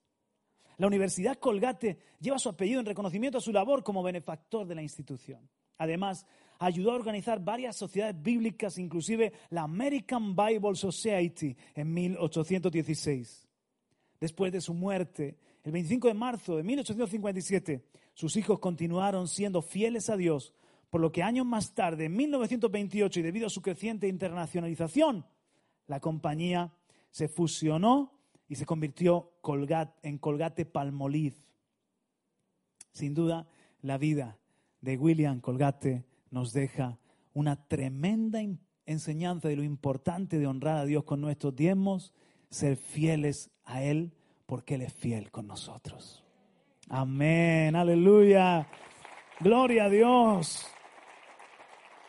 La Universidad Colgate lleva su apellido en reconocimiento a su labor como benefactor de la institución. Además, ayudó a organizar varias sociedades bíblicas, inclusive la American Bible Society en 1816. Después de su muerte, el 25 de marzo de 1857, sus hijos continuaron siendo fieles a Dios, por lo que años más tarde, en 1928, y debido a su creciente internacionalización, la compañía se fusionó y se convirtió en Colgate Palmolive. Sin duda, la vida de William Colgate nos deja una tremenda enseñanza de lo importante de honrar a Dios con nuestros diezmos, ser fieles a Él, porque Él es fiel con nosotros. Amén, aleluya. Gloria a Dios.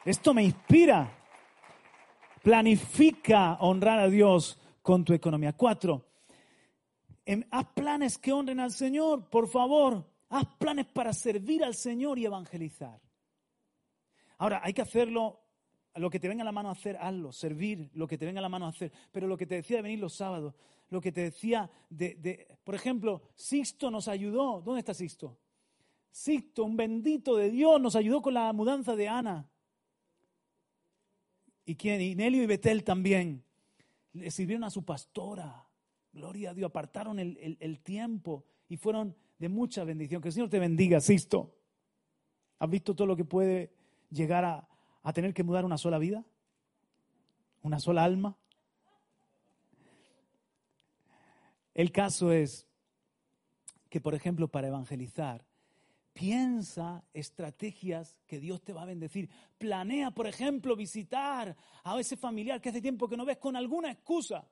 Esto me inspira. Planifica honrar a Dios con tu economía. Cuatro, haz planes que honren al Señor, por favor. Haz planes para servir al Señor y evangelizar. Ahora, hay que hacerlo, lo que te venga a la mano hacer, hazlo, servir, lo que te venga a la mano hacer. Pero lo que te decía de venir los sábados, lo que te decía de, por ejemplo, Sixto nos ayudó. ¿Dónde está Sixto? Sixto, un bendito de Dios, nos ayudó con la mudanza de Ana. ¿Y quién? Y Nelio y Betel también. Le sirvieron a su pastora. Gloria a Dios, apartaron el, tiempo y fueron de mucha bendición. Que el Señor te bendiga, Sixto. ¿Has visto todo lo que puede llegar a, a tener que mudar una sola vida? ¿Una sola alma? El caso es que, por ejemplo, para evangelizar, piensa estrategias que Dios te va a bendecir. Planea, por ejemplo, visitar a ese familiar que hace tiempo que no ves con alguna excusa.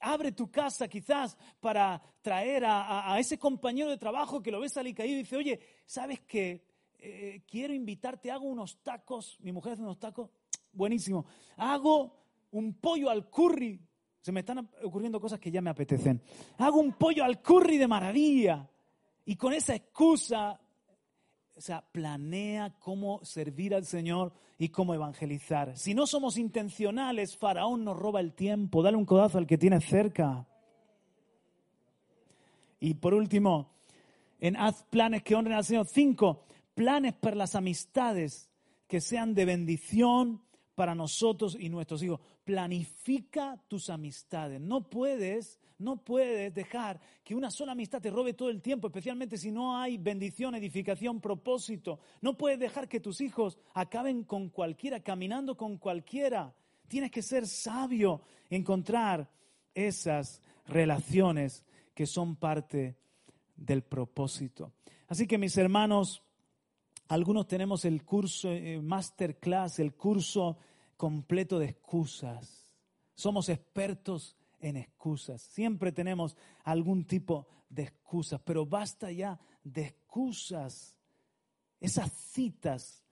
Abre tu casa quizás para traer a, ese compañero de trabajo que lo ves salir caído y dice, oye, ¿sabes qué? Eh, quiero invitarte, hago unos tacos, mi mujer hace unos tacos, buenísimo, hago un pollo al curry, se me están ocurriendo cosas que ya me apetecen, hago un pollo al curry de maravilla y con esa excusa o sea, planea cómo servir al Señor y cómo evangelizar. Si no somos intencionales, Faraón nos roba el tiempo. Dale un codazo al que tiene cerca. Y por último, en haz planes que honren al Señor. Cinco, planes para las amistades que sean de bendición para nosotros y nuestros hijos. Planifica tus amistades. No puedes no puedes dejar que una sola amistad te robe todo el tiempo, especialmente si no hay bendición, edificación, propósito. No puedes dejar que tus hijos acaben con cualquiera, caminando con cualquiera. Tienes que ser sabio, encontrar esas relaciones que son parte del propósito. Así que mis hermanos, algunos tenemos el curso eh, masterclass, el curso completo de excusas. Somos expertos en excusas. Siempre tenemos algún tipo de excusas, pero basta ya de excusas. Esas citas,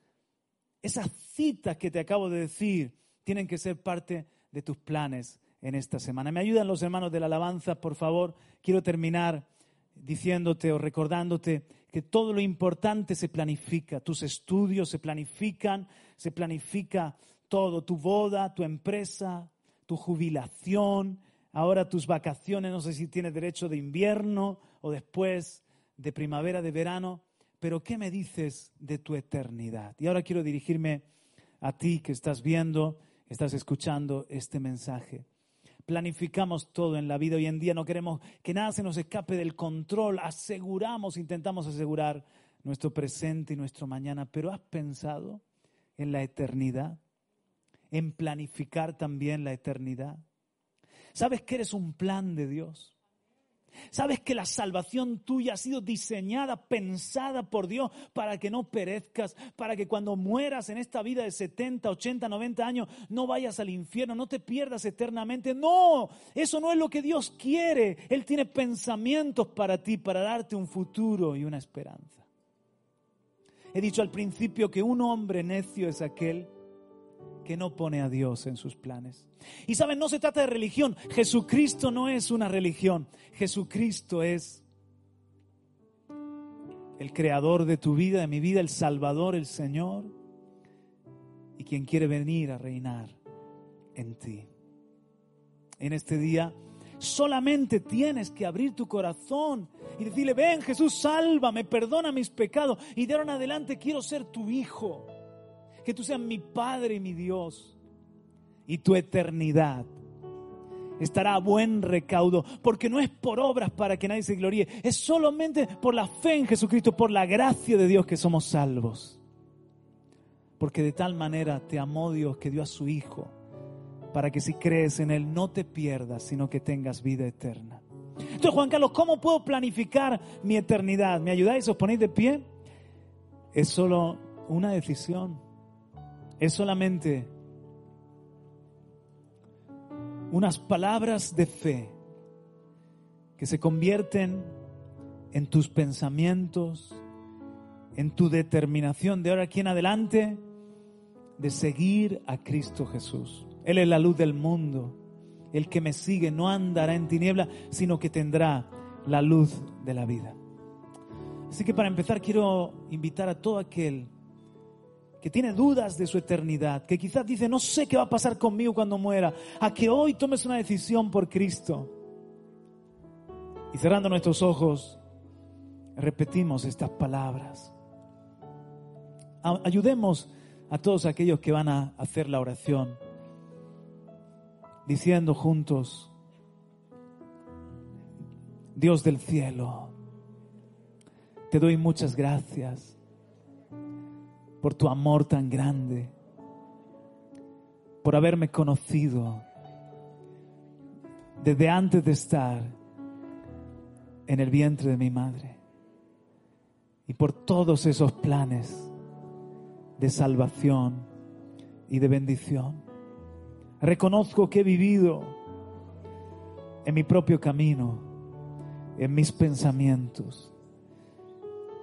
esas citas que te acabo de decir, tienen que ser parte de tus planes en esta semana. ¿Me ayudan los hermanos de la alabanza, por favor? Quiero terminar diciéndote o recordándote que todo lo importante se planifica, tus estudios se planifican, se planifica todo, tu boda, tu empresa, tu jubilación, ahora tus vacaciones, no sé si tienes derecho de invierno o después de primavera, de verano, pero ¿qué me dices de tu eternidad? Y ahora quiero dirigirme a ti que estás viendo, estás escuchando este mensaje. Planificamos todo en la vida hoy en día, no queremos que nada se nos escape del control, aseguramos, intentamos asegurar nuestro presente y nuestro mañana, pero ¿has pensado en la eternidad? ¿En planificar también la eternidad? ¿Sabes que eres un plan de Dios? ¿Sabes que la salvación tuya ha sido diseñada, pensada por Dios para que no perezcas, para que cuando mueras en esta vida de 70, 80, 90 años no vayas al infierno, no te pierdas eternamente? No, eso no es lo que Dios quiere. Él tiene pensamientos para ti, para darte un futuro y una esperanza. He dicho al principio que un hombre necio es aquel que no pone a Dios en sus planes. Y saben, no se trata de religión. Jesucristo no es una religión. Jesucristo es el creador de tu vida, de mi vida, el Salvador, el Señor, y quien quiere venir a reinar en ti. En este día solamente tienes que abrir tu corazón y decirle, ven Jesús, sálvame, perdona mis pecados y de ahora en adelante quiero ser tu hijo que tú seas mi Padre y mi Dios. Y tu eternidad estará a buen recaudo, porque no es por obras para que nadie se gloríe, es solamente por la fe en Jesucristo, por la gracia de Dios que somos salvos. Porque de tal manera te amó Dios que dio a su Hijo, para que si crees en Él no te pierdas, sino que tengas vida eterna. Entonces, Juan Carlos, ¿cómo puedo planificar mi eternidad? ¿Me ayudáis? ¿Os ponéis de pie? Es solo una decisión es solamente unas palabras de fe que se convierten en tus pensamientos, en tu determinación de ahora aquí en adelante de seguir a Cristo Jesús. Él es la luz del mundo. El que me sigue no andará en tiniebla, sino que tendrá la luz de la vida. Así que para empezar quiero invitar a todo aquel que tiene dudas de su eternidad, que quizás dice, no sé qué va a pasar conmigo cuando muera, a que hoy tomes una decisión por Cristo. Y cerrando nuestros ojos, repetimos estas palabras. Ayudemos a todos aquellos que van a hacer la oración, diciendo juntos, Dios del cielo, te doy muchas gracias por tu amor tan grande, por haberme conocido desde antes de estar en el vientre de mi madre y por todos esos planes de salvación y de bendición. Reconozco que he vivido en mi propio camino, en mis pensamientos,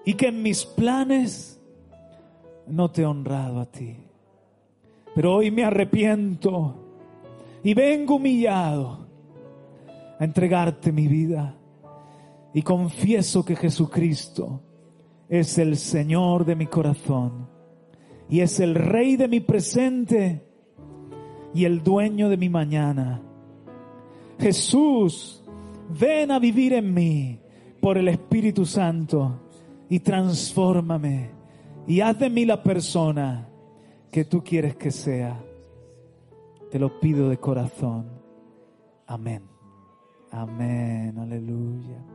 y que en mis planes no te he honrado a ti. Pero hoy me arrepiento y vengo humillado a entregarte mi vida y confieso que Jesucristo es el Señor de mi corazón y es el Rey de mi presente y el dueño de mi mañana. Jesús, ven a vivir en mí por el Espíritu Santo y transfórmame y haz de mí la persona que tú quieres que sea. Te lo pido de corazón. Amén. Amén. Aleluya.